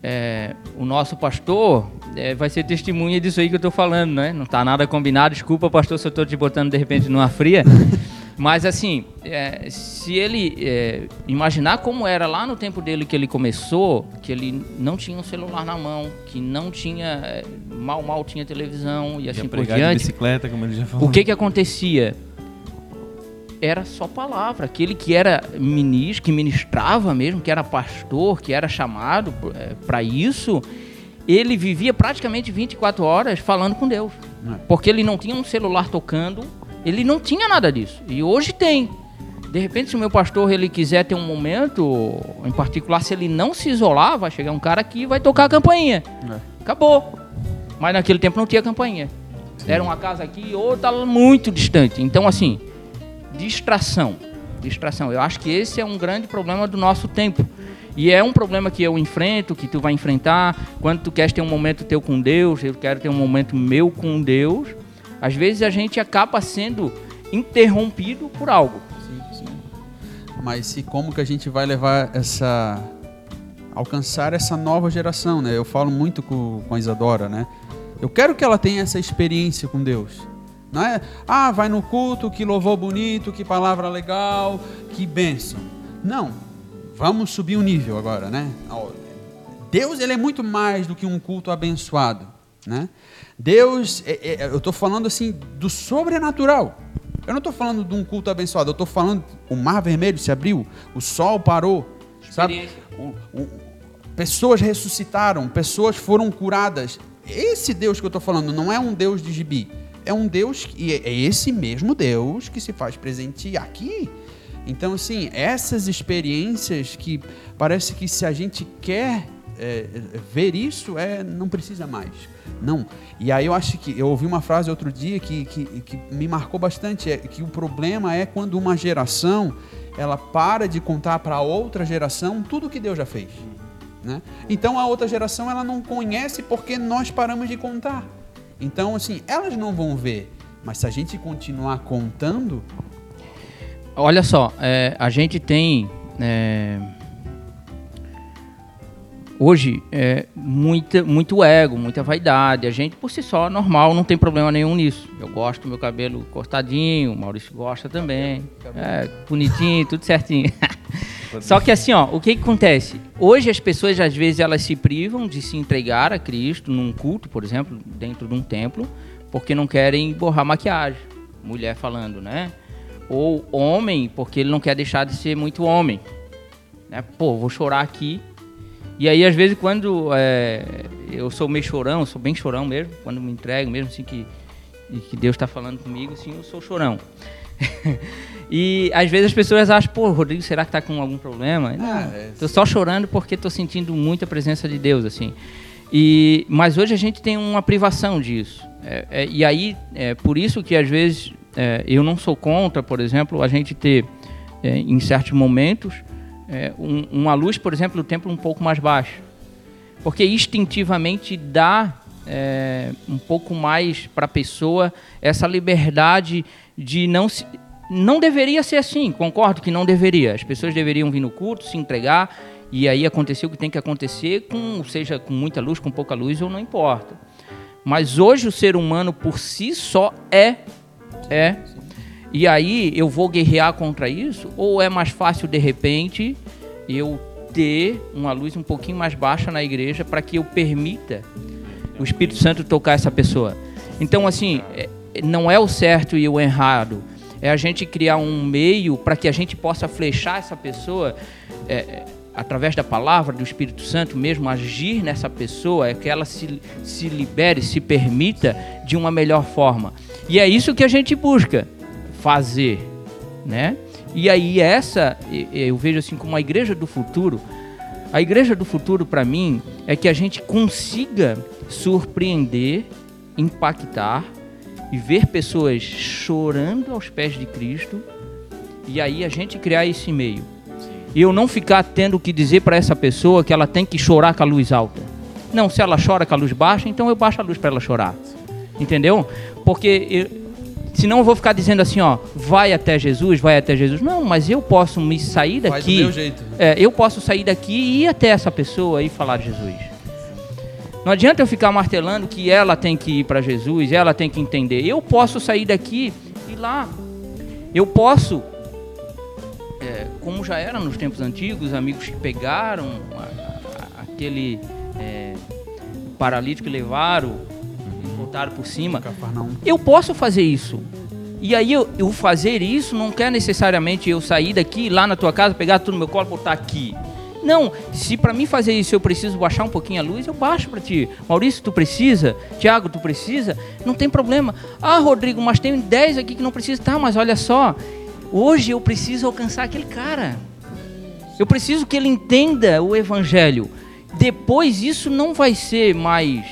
É, o nosso pastor é, vai ser testemunha disso aí que eu estou falando, né? Não está nada combinado. Desculpa, pastor, se eu estou te botando de repente numa fria. Mas assim, é, se ele é, imaginar como era lá no tempo dele que ele começou, que ele não tinha um celular na mão, que não tinha é, mal mal tinha televisão e assim por diante. bicicleta, como ele já falou. O que que acontecia? Era só palavra. Aquele que era ministro, que ministrava mesmo, que era pastor, que era chamado é, para isso, ele vivia praticamente 24 horas falando com Deus. É. Porque ele não tinha um celular tocando ele não tinha nada disso. E hoje tem. De repente, se o meu pastor ele quiser ter um momento, em particular, se ele não se isolar, vai chegar um cara que vai tocar a campainha. É. Acabou. Mas naquele tempo não tinha campainha. Sim. Era uma casa aqui, outra muito distante. Então, assim, distração. Distração. Eu acho que esse é um grande problema do nosso tempo. E é um problema que eu enfrento, que tu vai enfrentar. Quando tu queres ter um momento teu com Deus, eu quero ter um momento meu com Deus. Às vezes a gente acaba sendo interrompido por algo. Sim, sim. Mas e como que a gente vai levar essa alcançar essa nova geração, né? Eu falo muito com, com a Isadora, né? Eu quero que ela tenha essa experiência com Deus. Não é, ah, vai no culto, que louvor bonito, que palavra legal, que bênção. Não, vamos subir o um nível agora, né? Deus ele é muito mais do que um culto abençoado, né? Deus, é, é, eu estou falando assim do sobrenatural. Eu não estou falando de um culto abençoado, eu estou falando o mar vermelho se abriu, o sol parou, sabe? O, o, pessoas ressuscitaram, pessoas foram curadas. Esse Deus que eu estou falando não é um Deus de gibi, é um Deus e é esse mesmo Deus que se faz presente aqui. Então, assim, essas experiências que parece que se a gente quer é, é, ver isso é não precisa mais. Não. E aí eu acho que eu ouvi uma frase outro dia que, que, que me marcou bastante, é que o problema é quando uma geração ela para de contar para outra geração tudo que Deus já fez. Né? Então a outra geração ela não conhece porque nós paramos de contar. Então assim, elas não vão ver, mas se a gente continuar contando, olha só, é, a gente tem é, hoje é muita, muito ego, muita vaidade. A gente, por si só, normal, não tem problema nenhum nisso. Eu gosto do meu cabelo cortadinho, o Maurício gosta também. É, bonitinho, tudo certinho. só que assim, ó, o que, que acontece? Hoje as pessoas, às vezes, elas se privam de se entregar a Cristo num culto, por exemplo, dentro de um templo, porque não querem borrar maquiagem. Mulher falando, né? Ou homem, porque ele não quer deixar de ser muito homem. Né? Pô, vou chorar aqui e aí, às vezes, quando é, eu sou meio chorão, sou bem chorão mesmo, quando me entrego mesmo, assim, que, que Deus está falando comigo, assim, eu sou chorão. e às vezes as pessoas acham, pô, Rodrigo, será que está com algum problema? Não, ah, é, tô só chorando porque tô sentindo muita presença de Deus, assim. E, mas hoje a gente tem uma privação disso. É, é, e aí, é por isso que às vezes é, eu não sou contra, por exemplo, a gente ter, é, em certos momentos, é, um, uma luz, por exemplo, no templo um pouco mais baixo. Porque instintivamente dá é, um pouco mais para a pessoa essa liberdade de não se. Não deveria ser assim, concordo que não deveria. As pessoas deveriam vir no culto, se entregar, e aí acontecer o que tem que acontecer, com, seja com muita luz, com pouca luz, ou não importa. Mas hoje o ser humano por si só é, é e aí eu vou guerrear contra isso? Ou é mais fácil de repente eu ter uma luz um pouquinho mais baixa na igreja para que eu permita o Espírito Santo tocar essa pessoa? Então, assim, é, não é o certo e o errado. É a gente criar um meio para que a gente possa flechar essa pessoa é, através da palavra do Espírito Santo mesmo, agir nessa pessoa, é que ela se, se libere, se permita de uma melhor forma. E é isso que a gente busca fazer, né? E aí essa eu vejo assim como a igreja do futuro. A igreja do futuro para mim é que a gente consiga surpreender, impactar e ver pessoas chorando aos pés de Cristo e aí a gente criar esse meio. E eu não ficar tendo que dizer para essa pessoa que ela tem que chorar com a luz alta. Não, se ela chora com a luz baixa, então eu baixo a luz para ela chorar. Entendeu? Porque Senão eu vou ficar dizendo assim, ó, vai até Jesus, vai até Jesus. Não, mas eu posso me sair daqui. Faz do meu jeito. É, eu posso sair daqui e ir até essa pessoa e falar de Jesus. Não adianta eu ficar martelando que ela tem que ir para Jesus, ela tem que entender. Eu posso sair daqui e ir lá. Eu posso, é, como já era nos tempos antigos, amigos que pegaram a, a, aquele é, paralítico e levaram voltaram por cima. Eu posso fazer isso. E aí eu, eu, fazer isso não quer necessariamente eu sair daqui, lá na tua casa, pegar tudo no meu colo e botar aqui. Não, se para mim fazer isso eu preciso baixar um pouquinho a luz, eu baixo para ti. Maurício, tu precisa? Tiago, tu precisa? Não tem problema. Ah, Rodrigo, mas tem 10 aqui que não precisa. Tá, mas olha só. Hoje eu preciso alcançar aquele cara. Eu preciso que ele entenda o evangelho. Depois isso não vai ser mais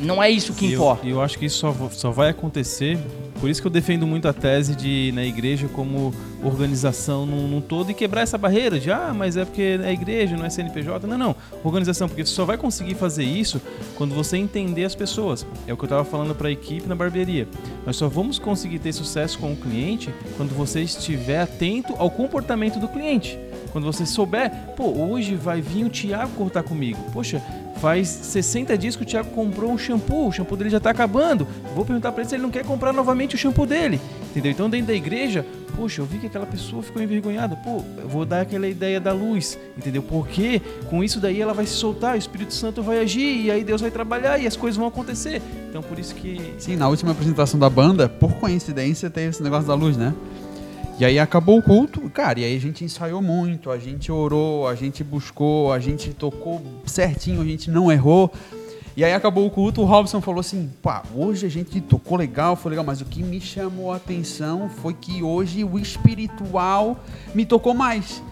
não é isso que importa. Eu, eu acho que isso só, só vai acontecer. Por isso que eu defendo muito a tese de na igreja como organização num, num, todo e quebrar essa barreira de ah, mas é porque é igreja, não é CNPJ. Não, não. Organização, porque você só vai conseguir fazer isso quando você entender as pessoas. É o que eu estava falando para a equipe na barbearia. Nós só vamos conseguir ter sucesso com o cliente quando você estiver atento ao comportamento do cliente. Quando você souber, pô, hoje vai vir o Thiago cortar comigo. Poxa, faz 60 dias que o Thiago comprou um shampoo, o shampoo dele já está acabando. Vou perguntar para ele se ele não quer comprar novamente o shampoo dele. Entendeu? Então, dentro da igreja, poxa, eu vi que aquela pessoa ficou envergonhada. Pô, eu vou dar aquela ideia da luz, entendeu? Porque com isso daí ela vai se soltar, o Espírito Santo vai agir e aí Deus vai trabalhar e as coisas vão acontecer. Então, por isso que. Sim, na última apresentação da banda, por coincidência, teve esse negócio da luz, né? E aí acabou o culto, cara, e aí a gente ensaiou muito, a gente orou, a gente buscou, a gente tocou certinho, a gente não errou. E aí acabou o culto, o Robson falou assim: pá, hoje a gente tocou legal, foi legal, mas o que me chamou a atenção foi que hoje o espiritual me tocou mais.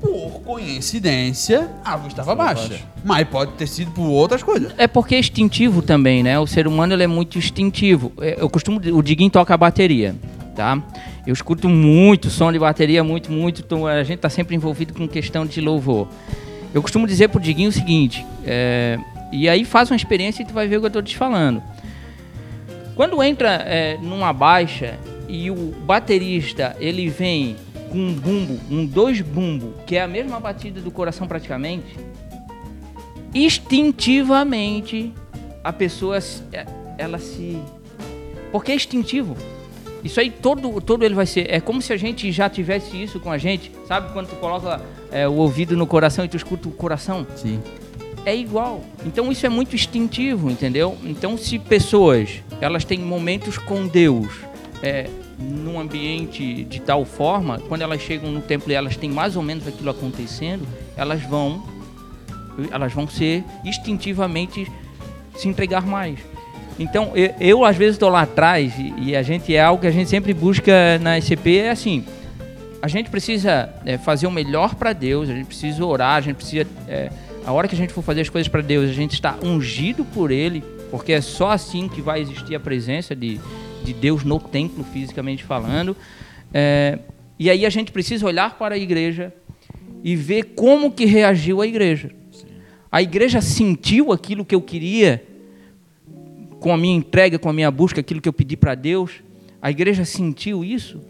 por coincidência, a luz estava baixa. Mas pode ter sido por outras coisas. É porque é instintivo também, né? O ser humano ele é muito instintivo. É, Eu costumo, o Diguinho toca a bateria, tá? Eu escuto muito som de bateria, muito, muito. Então a gente tá sempre envolvido com questão de louvor. Eu costumo dizer pro Diguinho o seguinte, é, e aí faz uma experiência e tu vai ver o que eu tô te falando. Quando entra é, numa baixa e o baterista ele vem com um bumbo, um dois bumbo, que é a mesma batida do coração praticamente, instintivamente a pessoa é- ela se porque é instintivo. Isso aí todo todo ele vai ser é como se a gente já tivesse isso com a gente, sabe quando tu coloca é, o ouvido no coração e tu escuta o coração? Sim. é igual. Então isso é muito instintivo, entendeu? Então se pessoas elas têm momentos com Deus é, num ambiente de tal forma, quando elas chegam no templo e elas têm mais ou menos aquilo acontecendo, elas vão elas vão ser instintivamente se entregar mais. Então eu, eu, às vezes estou lá atrás e, e a gente é algo que a gente sempre busca na SCP é assim. A gente precisa é, fazer o melhor para Deus, a gente precisa orar, a gente precisa é, a hora que a gente for fazer as coisas para Deus, a gente está ungido por Ele, porque é só assim que vai existir a presença de, de Deus no templo, fisicamente falando. É, e aí a gente precisa olhar para a igreja e ver como que reagiu a igreja. A igreja sentiu aquilo que eu queria com a minha entrega, com a minha busca, aquilo que eu pedi para Deus. A igreja sentiu isso?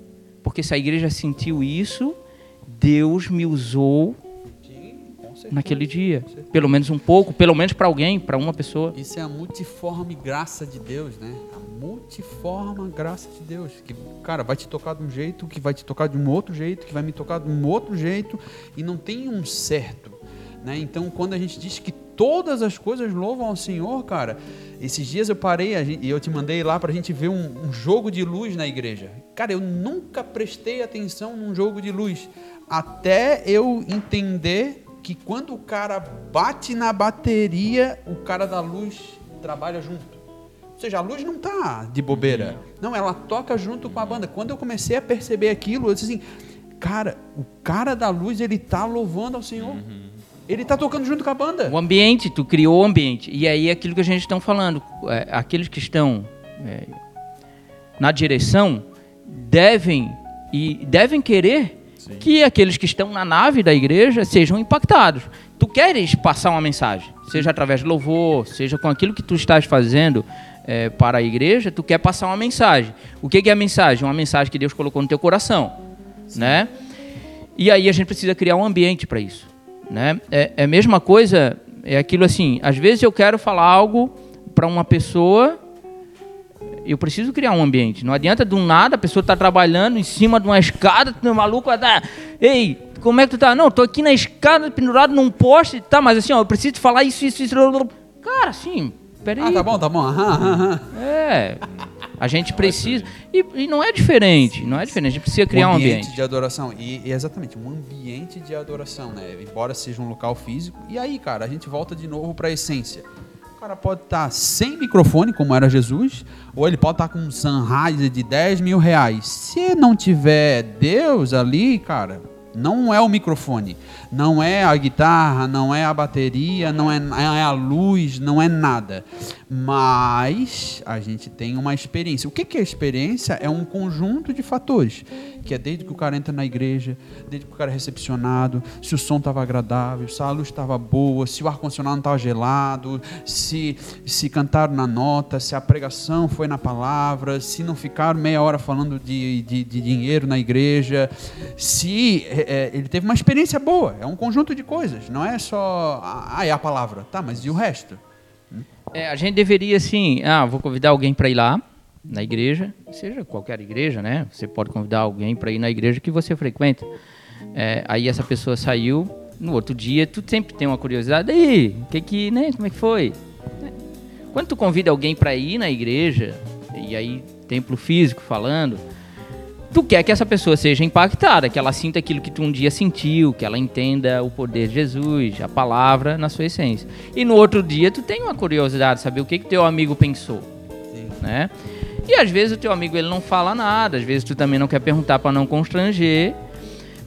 Porque se a igreja sentiu isso, Deus me usou naquele dia. Pelo menos um pouco, pelo menos para alguém, para uma pessoa. Isso é a multiforme graça de Deus, né? A multiforme graça de Deus. Que, cara, vai te tocar de um jeito, que vai te tocar de um outro jeito, que vai me tocar de um outro jeito, e não tem um certo. Né? Então, quando a gente diz que todas as coisas louvam ao Senhor, cara, esses dias eu parei a e eu te mandei lá pra gente ver um, um jogo de luz na igreja. Cara, eu nunca prestei atenção num jogo de luz. Até eu entender que quando o cara bate na bateria, o cara da luz trabalha junto. Ou seja, a luz não tá de bobeira. Não, ela toca junto com a banda. Quando eu comecei a perceber aquilo, eu disse assim, cara, o cara da luz, ele tá louvando ao Senhor. Ele tá tocando junto com a banda. O ambiente, tu criou o ambiente. E aí é aquilo que a gente está falando. é, aqueles que estão é, na direção devem e devem querer que aqueles que estão na nave da igreja sejam impactados. Tu queres passar uma mensagem, seja através de louvor, seja com aquilo que tu estás fazendo é, para a igreja, tu quer passar uma mensagem. O que que é a mensagem? Uma mensagem que Deus colocou no teu coração, né? E aí a gente precisa criar um ambiente para isso, né? É, é a mesma coisa, é aquilo assim. Às vezes eu quero falar algo para uma pessoa, eu preciso criar um ambiente. Não adianta do nada a pessoa tá trabalhando em cima de uma escada, o maluco vai dar, ei, como é que tu tá? Não, tô aqui na escada pendurado num poste, tá? Mas assim, ó, eu preciso falar isso, isso, isso. Cara, assim, peraí. Ah, tá bom, tá bom. Aham, aham, aham. É. A gente precisa. E, e não é diferente, não é diferente. A gente precisa criar um ambiente. de adoração. E, e exatamente, um ambiente de adoração, né? Embora seja um local físico. E aí, cara, a gente volta de novo para a essência. O cara pode estar sem microfone, como era Jesus, ou ele pode estar com um Sennheiser de 10 mil reais. Se não tiver Deus ali, cara, não é o microfone, não é a guitarra, não é a bateria, não é, é a luz, não é nada. Mas a gente tem uma experiência. O que é experiência? É um conjunto de fatores, que é desde que o cara entra na igreja, desde que o cara é recepcionado, se o som estava agradável, se a luz estava boa, se o ar-condicionado não estava gelado, se, se cantaram na nota, se a pregação foi na palavra, se não ficaram meia hora falando de, de, de dinheiro na igreja, se é, é, ele teve uma experiência boa. É um conjunto de coisas, não é só. Ah, é a palavra. Tá, mas e o resto? É, a gente deveria, assim, ah, vou convidar alguém para ir lá na igreja, seja qualquer igreja, né? Você pode convidar alguém para ir na igreja que você frequenta. É, aí essa pessoa saiu, no outro dia, tu sempre tem uma curiosidade, aí, que que, né? Como é que foi? Quando tu convida alguém para ir na igreja, e aí templo físico falando, tu quer que essa pessoa seja impactada, que ela sinta aquilo que tu um dia sentiu, que ela entenda o poder de Jesus, a palavra na sua essência. E no outro dia tu tem uma curiosidade, de saber o que que teu amigo pensou, né? E às vezes o teu amigo ele não fala nada, às vezes tu também não quer perguntar para não constranger,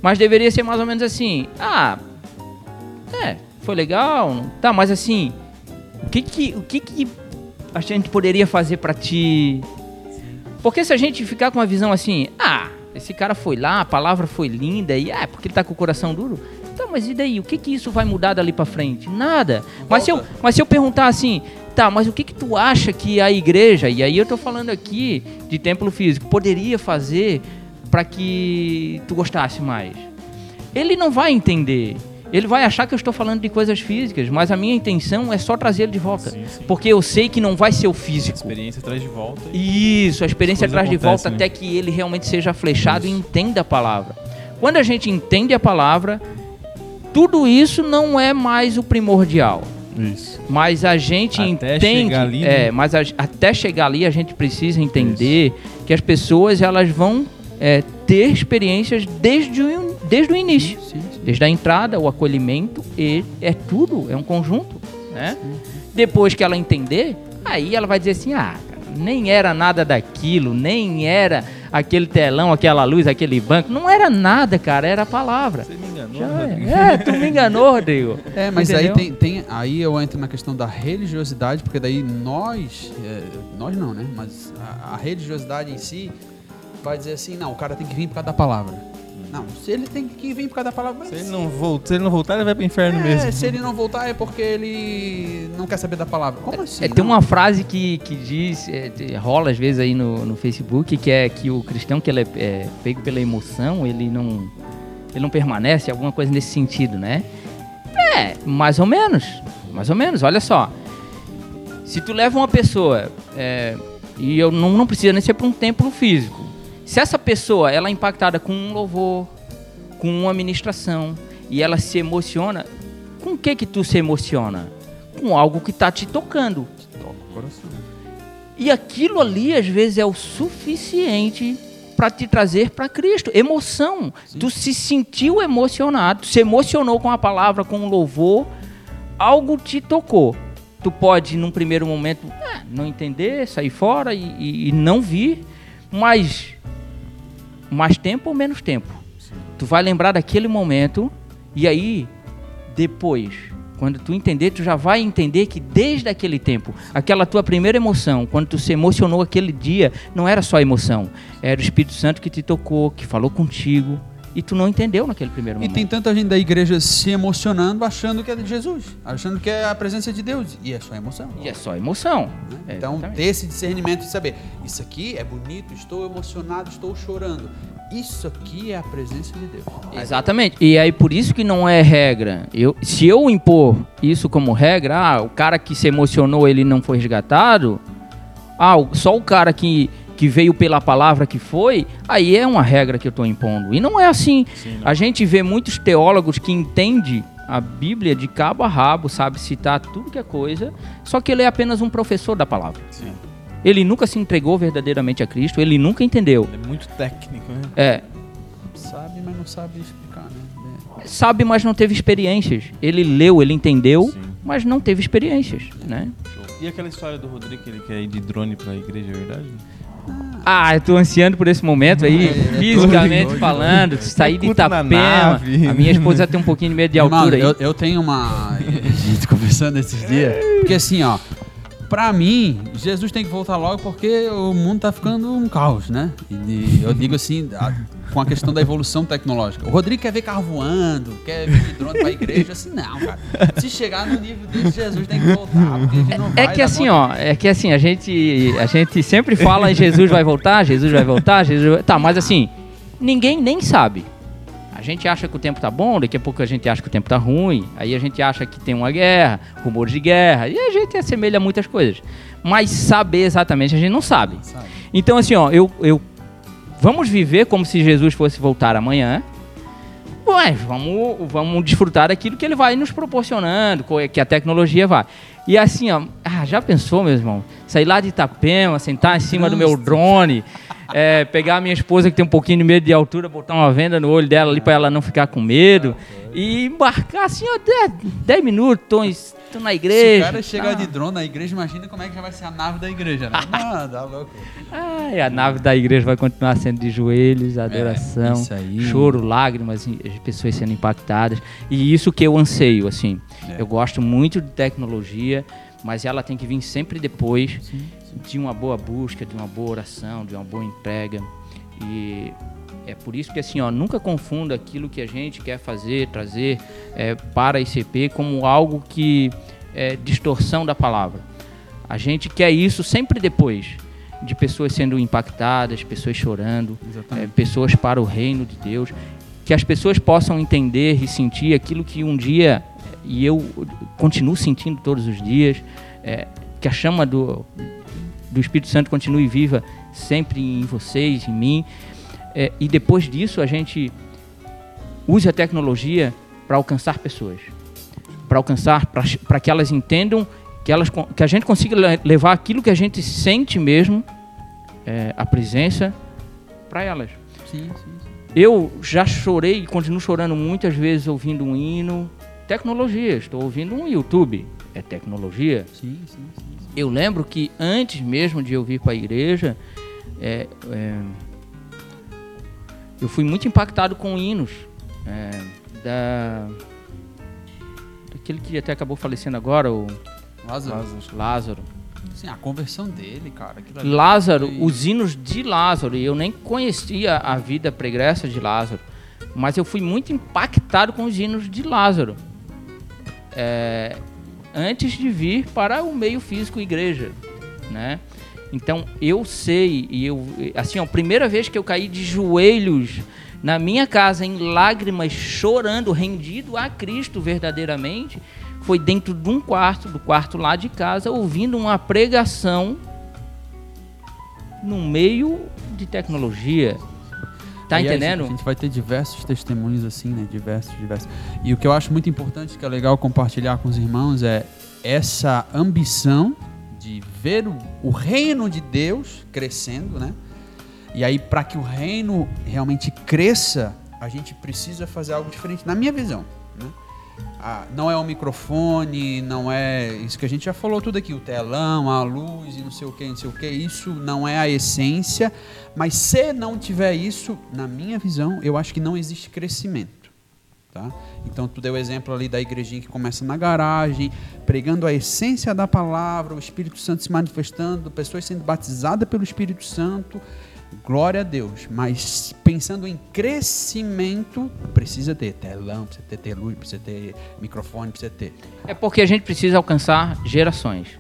Mas deveria ser mais ou menos assim: ah, é, foi legal, tá, mas assim, o que que, o que, que a gente poderia fazer para te. Porque se a gente ficar com uma visão assim, ah, esse cara foi lá, a palavra foi linda, e ah, porque ele tá com o coração duro. Tá, mas e daí? O que que isso vai mudar dali para frente? Nada. Mas se, eu, mas se eu perguntar assim, tá, mas o que que tu acha que a igreja, e aí eu tô falando aqui de templo físico, poderia fazer para que tu gostasse mais? Ele não vai entender. Ele vai achar que eu estou falando de coisas físicas, mas a minha intenção é só trazer ele de volta. Sim, sim. Porque eu sei que não vai ser o A físico. experiência traz de volta. Isso, a experiência traz coisas de volta acontecem, até que ele realmente seja flechado e entenda a palavra. Quando a gente entende a palavra, tudo isso não é mais o primordial. Isso. Mas a gente Até entende, chegar ali, é, né? mas a- até chegar ali a gente precisa entender que as pessoas elas vão é, ter experiências desde o, desde o início, Sim, sim. Desde a entrada, o acolhimento e é tudo, é um conjunto, né? Depois que ela entender, aí ela vai dizer assim, ah, cara, nem era nada daquilo, nem era aquele telão, aquela luz, aquele banco, não era nada, cara, era a palavra. Você me enganou, Já Rodrigo. é. é, tu me enganou, Rodrigo. É, mas Entendeu? aí tem, tem- aí eu entro na questão da religiosidade, porque daí nós, é, nós não, né? Mas a, a religiosidade em si vai dizer assim, não, o cara tem que vir por causa da palavra. Não, se ele tem que vir por causa da palavra, mas Se ele não voltar, se ele não voltar, ele vai pro inferno é, mesmo. se ele não voltar é porque ele não quer saber da palavra. Como assim? É, tem uma frase que, que diz, é, rola às vezes aí no, no Facebook, que é que o cristão que ele é, é pego pela emoção, ele não, ele não permanece, alguma coisa nesse sentido, né? É, mais ou menos, mais ou menos, olha só. Se tu leva uma pessoa, é, e eu não, não precisa nem ser para um templo físico, se essa pessoa ela é impactada com um louvor, com uma ministração, e ela se emociona, com o que que tu se emociona? Com algo que tá te tocando. Toca o coração. E aquilo ali, às vezes, é o suficiente para te trazer para Cristo. Emoção. Tu se sentiu emocionado, tu se emocionou com a palavra, com o louvor, algo te tocou. Tu pode, num primeiro momento, ah, não entender, sair fora e, e- e não vir, mas mais tempo ou menos tempo. Tu vai lembrar daquele momento e aí, depois, quando tu entender, tu já vai entender que desde aquele tempo, aquela tua primeira emoção, quando tu se emocionou aquele dia, não era só emoção, era o Espírito Santo que te tocou, que falou contigo, e tu não entendeu naquele primeiro E momento. tem tanta gente da igreja se emocionando, achando que é de Jesus, achando que é a presença de Deus. E é só emoção. E é só emoção. né? É, Então, exatamente. ter esse discernimento de saber, isso aqui é bonito, estou emocionado, estou chorando. Isso aqui é a presença de Deus. Exatamente. E aí por isso que não é regra. Eu, se eu impor isso como regra, ah, o cara que se emocionou, ele não foi resgatado. Ah, só o cara que, que veio pela palavra que foi, aí é uma regra que eu estou impondo. E não é assim. Sim, não. A gente vê muitos teólogos que entendem a Bíblia de cabo a rabo, sabe citar tudo que é coisa, só que ele é apenas um professor da palavra. Sim. Ele nunca se entregou verdadeiramente a Cristo, ele nunca entendeu. É muito técnico, né? É, Sabe, mas não sabe explicar, né? sabe, mas não teve experiências. Ele leu, ele entendeu, Sim. mas não teve experiências, né? E aquela história do Rodrigo que ele quer ir de drone pra igreja, é verdade? Ah, eu tô ansiando por esse momento aí, É, é fisicamente falando, sair de Itapema. A minha esposa tem um pouquinho de medo de Mano, altura aí. eu, eu tenho uma. A gente conversando esses dias. Porque assim, ó. Pra mim, Jesus tem que voltar logo porque o mundo tá ficando um caos, né? E eu digo assim, com a questão da evolução tecnológica. O Rodrigo quer ver carro voando, quer vir de drone pra igreja. Assim, não, cara. Se chegar no nível desse, Jesus tem que voltar. É que assim, ó, é que assim, a gente, a gente sempre fala em Jesus vai voltar, Jesus vai voltar, Jesus vai... Tá, mas assim, ninguém nem sabe. A gente acha que o tempo tá bom, daqui a pouco a gente acha que o tempo tá ruim, aí a gente acha que tem uma guerra, rumores de guerra, e a gente assemelha muitas coisas. Mas saber exatamente a gente não sabe. Sabe? Então, assim, ó, eu, eu. Vamos viver como se Jesus fosse voltar amanhã. Ué, vamos, vamos desfrutar daquilo que ele vai nos proporcionando, que a tecnologia vai. E assim, ó, ah, já pensou, meu irmão? Sair lá de Itapema, sentar em cima do meu drone, é, pegar a minha esposa que tem um pouquinho de medo de altura, botar uma venda no olho dela ali pra ela não ficar com medo. e embarcar assim, ó, 10 minutos, tô, em- tô na Se igreja. o cara chegar tá. de drone na igreja, imagina como é que já vai ser a nave da igreja, né? Não, tá louco. Ai, a nave da igreja vai continuar sendo de joelhos, adoração, isso aí. choro, lágrimas, as pessoas sendo impactadas. E isso que eu anseio, assim. É. Eu gosto muito de tecnologia, mas ela tem que vir sempre depois de uma boa busca, de uma boa oração, de uma boa entrega. E é por isso que assim, ó, nunca confunda aquilo que a gente quer fazer, trazer é, para a ICP como algo que é distorção da palavra. A gente quer isso sempre depois de pessoas sendo impactadas, pessoas chorando, é, pessoas para o reino de Deus, que as pessoas possam entender e sentir aquilo que um dia e eu continuo sentindo todos os dias, é, que a chama do, do Espírito Santo continue viva sempre em vocês, em mim, é, e depois disso a gente use a tecnologia para alcançar pessoas, para alcançar, para que elas entendam que, elas, que a gente consiga le- levar aquilo que a gente sente mesmo, é, a presença, para elas. Sim, sim, sim. Eu já chorei e continuo chorando muitas vezes ouvindo um hino. Tecnologia, estou ouvindo um YouTube. É tecnologia. Sim, sim, sim. Eu lembro que antes mesmo de eu vir para a igreja, é, é, eu fui muito impactado com hinos é, da daquele que até acabou falecendo agora, o Lázaro. Lázaro. Sim, a conversão dele, cara. Lázaro, foi- os hinos de Lázaro, e eu nem conhecia a vida pregressa de Lázaro, mas eu fui muito impactado com os hinos de Lázaro. É, antes de vir para o meio físico igreja, né? Então eu sei e eu assim, ó, a primeira vez que eu caí de joelhos na minha casa em lágrimas, chorando, rendido a Cristo verdadeiramente, foi dentro de um quarto, do quarto lá de casa, ouvindo uma pregação no meio de tecnologia. Tá E aí, entendendo? A gente vai ter diversos testemunhos assim, né? Diversos, diversos. E o que eu acho muito importante, que é legal compartilhar com os irmãos, é essa ambição de ver o, o reino de Deus crescendo, né? E aí, para que o reino realmente cresça, a gente precisa fazer algo diferente, na minha visão. Né? Ah, não é o microfone, não é isso que a gente já falou tudo aqui, o telão, a luz e não sei o que, não sei o que. Isso não é a essência. Mas se não tiver isso, na minha visão, eu acho que não existe crescimento. Tá? Então tu deu o exemplo ali da igrejinha que começa na garagem, pregando a essência da palavra, o Espírito Santo se manifestando, pessoas sendo batizadas pelo Espírito Santo. Glória a Deus. Mas pensando em crescimento, precisa ter telão, precisa ter, ter luz, precisa ter microfone, precisa ter. É porque a gente precisa alcançar gerações.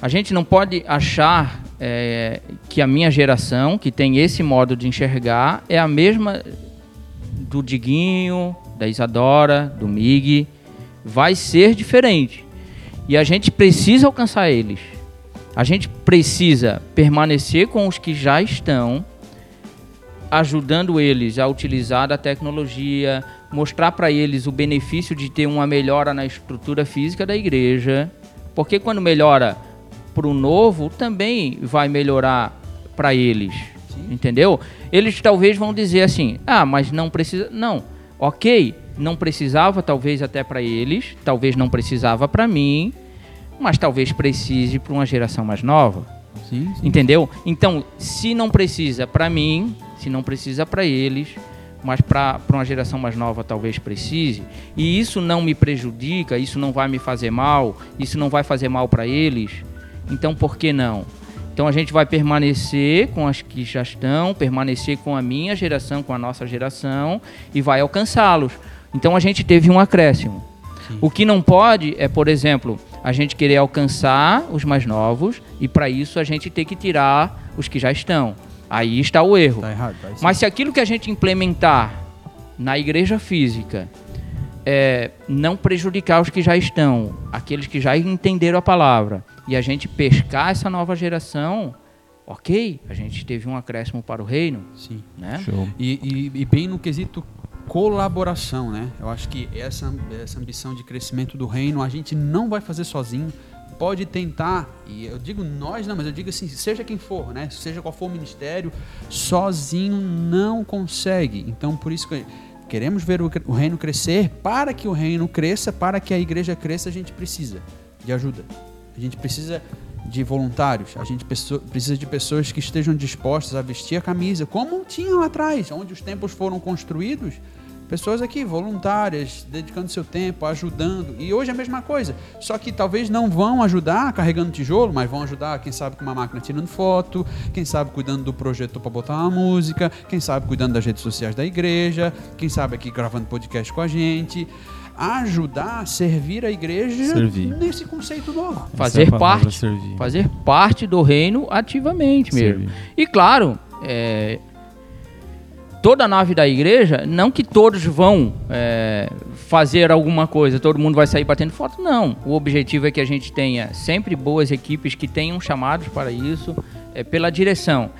A gente não pode achar é, que a minha geração, que tem esse modo de enxergar, é a mesma do Diguinho, da Isadora, do Mig. Vai ser diferente. E a gente precisa alcançar eles. A gente precisa permanecer com os que já estão, ajudando eles a utilizar a tecnologia, mostrar para eles o benefício de ter uma melhora na estrutura física da igreja, porque quando melhora para o novo, também vai melhorar para eles, entendeu? Eles talvez vão dizer assim: ah, mas não precisa. Não, ok, não precisava talvez até para eles, talvez não precisava para mim, mas talvez precise para uma geração mais nova. Sim, sim. Entendeu? Então, se não precisa para mim, se não precisa para eles, mas para uma geração mais nova talvez precise, e isso não me prejudica, isso não vai me fazer mal, isso não vai fazer mal para eles, então por que não? Então a gente vai permanecer com as que já estão, permanecer com a minha geração, com a nossa geração e vai alcançá-los. Então a gente teve um acréscimo. O que não pode é, por exemplo, a gente querer alcançar os mais novos e para isso a gente ter que tirar os que já estão. Aí está o erro. Tá errado. Tá Mas se aquilo que a gente implementar na igreja física é não prejudicar os que já estão, aqueles que já entenderam a palavra, e a gente pescar essa nova geração, ok, a gente teve um acréscimo para o reino, sim. né? Show. E, e- e bem no quesito colaboração, né? Eu acho que essa, essa ambição de crescimento do reino a gente não vai fazer sozinho. Pode tentar, e eu digo nós não, mas eu digo assim, seja quem for, né? Seja qual for o ministério, sozinho não consegue. Então, por isso que, queremos ver o, o reino crescer. Para que o reino cresça, para que a igreja cresça, a gente precisa de ajuda. A gente precisa de voluntários, a gente precisa de pessoas que estejam dispostas a vestir a camisa, como tinham atrás, onde os templos foram construídos Pessoas aqui voluntárias, dedicando seu tempo, ajudando. E hoje é a mesma coisa. Só que talvez não vão ajudar carregando tijolo, mas vão ajudar, quem sabe, com uma máquina tirando foto, quem sabe cuidando do projeto para botar uma música, quem sabe cuidando das redes sociais da igreja, quem sabe aqui gravando podcast com a gente. Ajudar, servir a igreja servir. nesse conceito novo. Fazer é parte, servir. fazer parte do reino ativamente mesmo. Servir. E claro, é, toda a nave da igreja, não que todos vão é, fazer alguma coisa, todo mundo vai sair batendo foto, não. O objetivo é que a gente tenha sempre boas equipes que tenham chamados para isso, é, pela direção.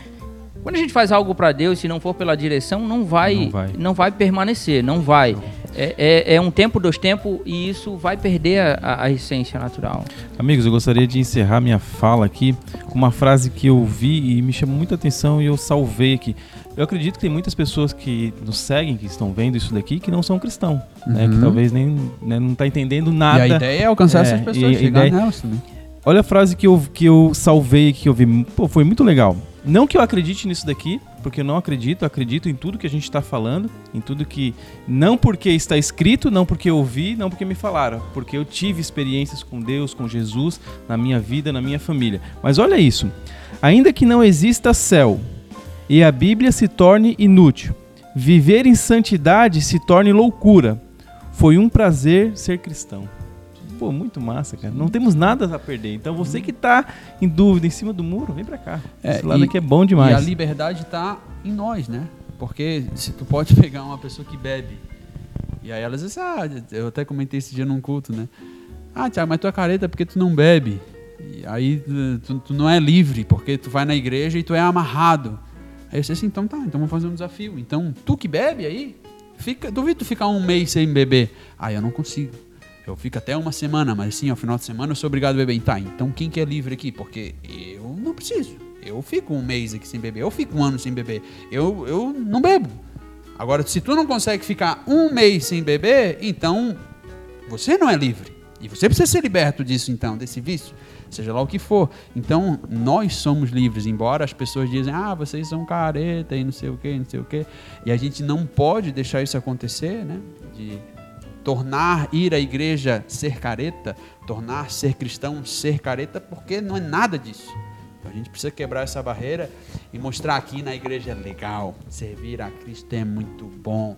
Quando a gente faz algo para Deus, se não for pela direção, não vai, não vai, não vai permanecer, não vai. É, é, é, um tempo, dois tempos, e isso vai perder a, a, essência natural. Amigos, eu gostaria de encerrar minha fala aqui com uma frase que eu vi e me chamou muita atenção e eu salvei aqui. Eu acredito que tem muitas pessoas que nos seguem, que estão vendo isso daqui, que não são cristãos, uhum. né? Que uhum. talvez nem né, não está entendendo nada. E a ideia é alcançar é, essas pessoas, e, chegar ideia... nelas também. Olha a frase que eu, que eu salvei, que eu vi. Pô, foi muito legal. Não que eu acredite nisso daqui, porque eu não acredito, acredito em tudo que a gente está falando, em tudo que. Não porque está escrito, não porque eu ouvi, não porque me falaram, porque eu tive experiências com Deus, com Jesus, na minha vida, na minha família. Mas olha isso. Ainda que não exista céu, e a Bíblia se torne inútil. Viver em santidade se torne loucura. Foi um prazer ser cristão. Pô, muito massa, cara. Não temos nada a perder. Então você que está em dúvida em cima do muro, vem para cá. É, Esse lado e, aqui é bom demais. E a liberdade está em nós, né? Porque se tu pode pegar uma pessoa que bebe e aí ela diz assim, ah, eu até comentei esse dia num culto, né? Ah, Tiago, mas tu é careta porque tu não bebe. E aí tu, tu não é livre porque tu vai na igreja e tu é amarrado. Aí eu disse assim, então tá, então vamos fazer um desafio. Então, tu que bebe aí, fica, duvido tu ficar um mês sem beber. Ah, eu não consigo. Eu fico até uma semana, mas assim, ao final de semana eu sou obrigado a beber. Tá, então quem que é livre aqui? Porque eu não preciso. Eu fico um mês aqui sem beber, eu fico um ano sem beber. Eu, eu não bebo. Agora, se tu não consegue ficar um mês sem beber, então você não é livre. E você precisa ser liberto disso, então, desse vício seja lá o que for. Então, nós somos livres, embora as pessoas dizem, ah, vocês são careta e não sei o que, não sei o que. E a gente não pode deixar isso acontecer, né? De tornar ir à igreja ser careta, tornar ser cristão ser careta, porque não é nada disso. Então, a gente precisa quebrar essa barreira e mostrar aqui na igreja é legal, servir a Cristo é muito bom,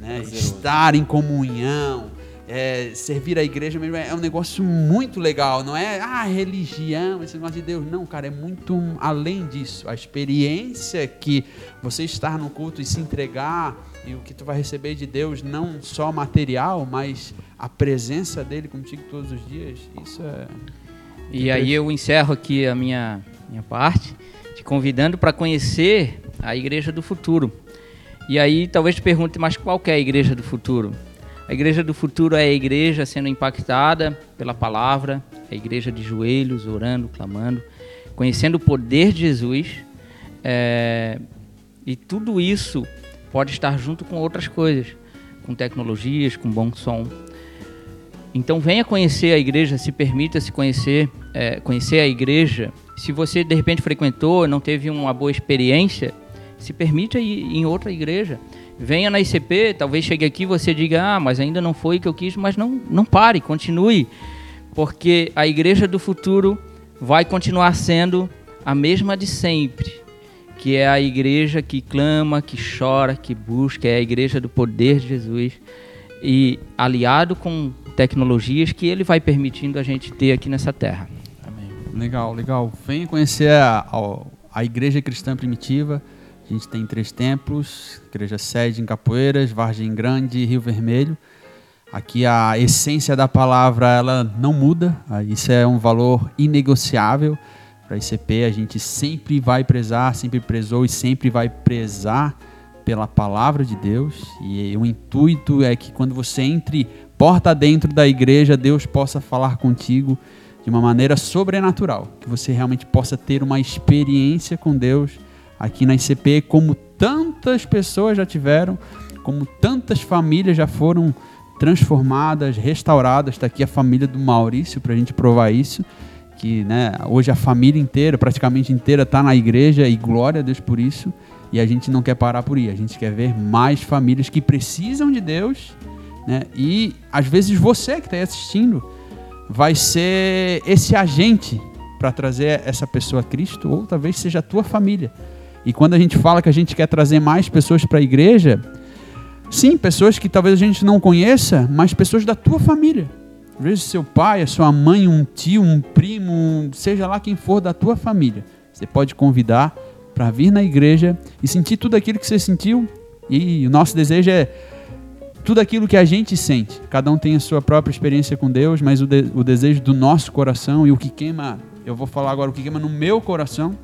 né? estar em comunhão, é, servir a igreja mesmo é um negócio muito legal, não é ah, religião, esse negócio de Deus. Não, cara, é muito além disso. A experiência que você estar no culto e se entregar e o que tu vai receber de Deus, não só material, mas a presença dele contigo todos os dias, isso é. E aí eu encerro aqui a minha, minha parte, te convidando para conhecer a igreja do futuro. E aí talvez te pergunte, mas qual é a igreja do futuro? A igreja do futuro é a igreja sendo impactada pela palavra, a igreja de joelhos, orando, clamando, conhecendo o poder de Jesus. É, e tudo isso pode estar junto com outras coisas, com tecnologias, com bom som. Então venha conhecer a igreja, se permita se conhecer, é, conhecer a igreja. Se você de repente frequentou, não teve uma boa experiência, se permita ir em outra igreja venha na ICP, talvez chegue aqui e você diga, ah, mas ainda não foi o que eu quis, mas não, não pare, continue, porque a igreja do futuro vai continuar sendo a mesma de sempre, que é a igreja que clama, que chora, que busca, é a igreja do poder de Jesus e aliado com tecnologias que ele vai permitindo a gente ter aqui nessa terra. Amém. Legal, legal. Venha conhecer a, a, a igreja cristã primitiva. A gente tem três templos, igreja sede em Capoeiras, Vargem Grande e Rio Vermelho. Aqui a essência da palavra ela não muda, isso é um valor inegociável para a ICP. A gente sempre vai prezar, sempre prezou e sempre vai prezar pela palavra de Deus. E o intuito é que quando você entre porta dentro da igreja, Deus possa falar contigo de uma maneira sobrenatural, que você realmente possa ter uma experiência com Deus aqui na ICP, como tantas pessoas já tiveram, como tantas famílias já foram transformadas, restauradas. Está aqui a família do Maurício para a gente provar isso. Que né, hoje a família inteira, praticamente inteira, está na igreja e glória a Deus por isso. E a gente não quer parar por aí. A gente quer ver mais famílias que precisam de Deus. Né? E às vezes você que está aí assistindo vai ser esse agente para trazer essa pessoa a Cristo, ou talvez seja a tua família. E quando a gente fala que a gente quer trazer mais pessoas para a igreja, sim, pessoas que talvez a gente não conheça, mas pessoas da tua família. Às vezes seu pai, a sua mãe, um tio, um primo, seja lá quem for da tua família. Você pode convidar para vir na igreja e sentir tudo aquilo que você sentiu. E o nosso desejo é tudo aquilo que a gente sente. Cada um tem a sua própria experiência com Deus, mas o, de, o desejo do nosso coração e o que queima, eu vou falar agora o que queima no meu coração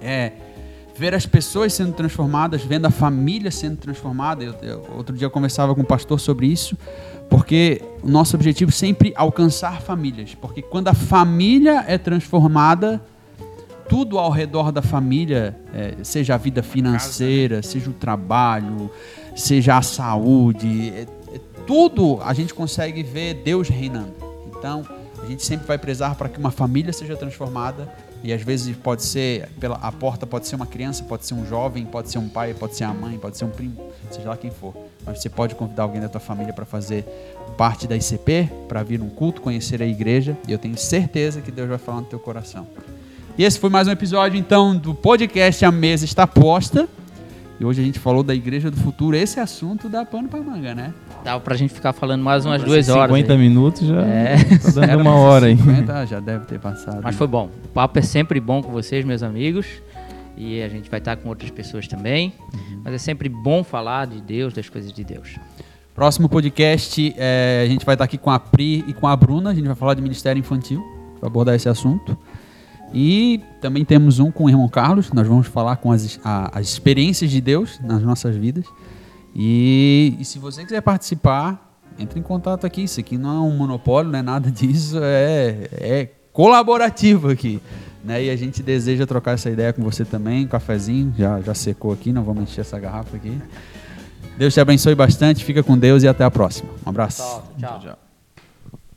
é ver as pessoas sendo transformadas, vendo a família sendo transformada. Eu, eu, outro dia eu conversava com um pastor sobre isso, porque o nosso objetivo é sempre alcançar famílias, porque quando a família é transformada, tudo ao redor da família, é, seja a vida financeira, seja o trabalho, seja a saúde, é, é, tudo a gente consegue ver Deus reinando. Então, a gente sempre vai prezar para que uma família seja transformada e às vezes pode ser pela a porta pode ser uma criança, pode ser um jovem, pode ser um pai, pode ser a mãe, pode ser um primo, seja lá quem for. Mas você pode convidar alguém da tua família para fazer parte da ICP, para vir num culto, conhecer a igreja, e eu tenho certeza que Deus vai falar no teu coração. E esse foi mais um episódio então do podcast A Mesa está posta. E hoje a gente falou da Igreja do Futuro. Esse assunto dá pano para manga, né? Dá pra gente ficar falando mais umas duas horas. 50 aí. minutos já. É, tá dando uma hora aí. 50 já deve ter passado. Mas foi bom. O papo é sempre bom com vocês, meus amigos. E a gente vai estar com outras pessoas também. Uhum. Mas é sempre bom falar de Deus, das coisas de Deus. Próximo podcast, é, a gente vai estar aqui com a Pri e com a Bruna. A gente vai falar de Ministério Infantil, para abordar esse assunto. E também temos um com o irmão Carlos. Nós vamos falar com as, a, as experiências de Deus nas nossas vidas. E, e, se você quiser participar, entre em contato aqui. Isso aqui não é um monopólio, não é nada disso, é, é colaborativo aqui. Né? E a gente deseja trocar essa ideia com você também. Um cafezinho já, já secou aqui, não vamos encher essa garrafa aqui. Deus te abençoe bastante, fica com Deus e até a próxima. Um abraço. tchau. tchau. tchau.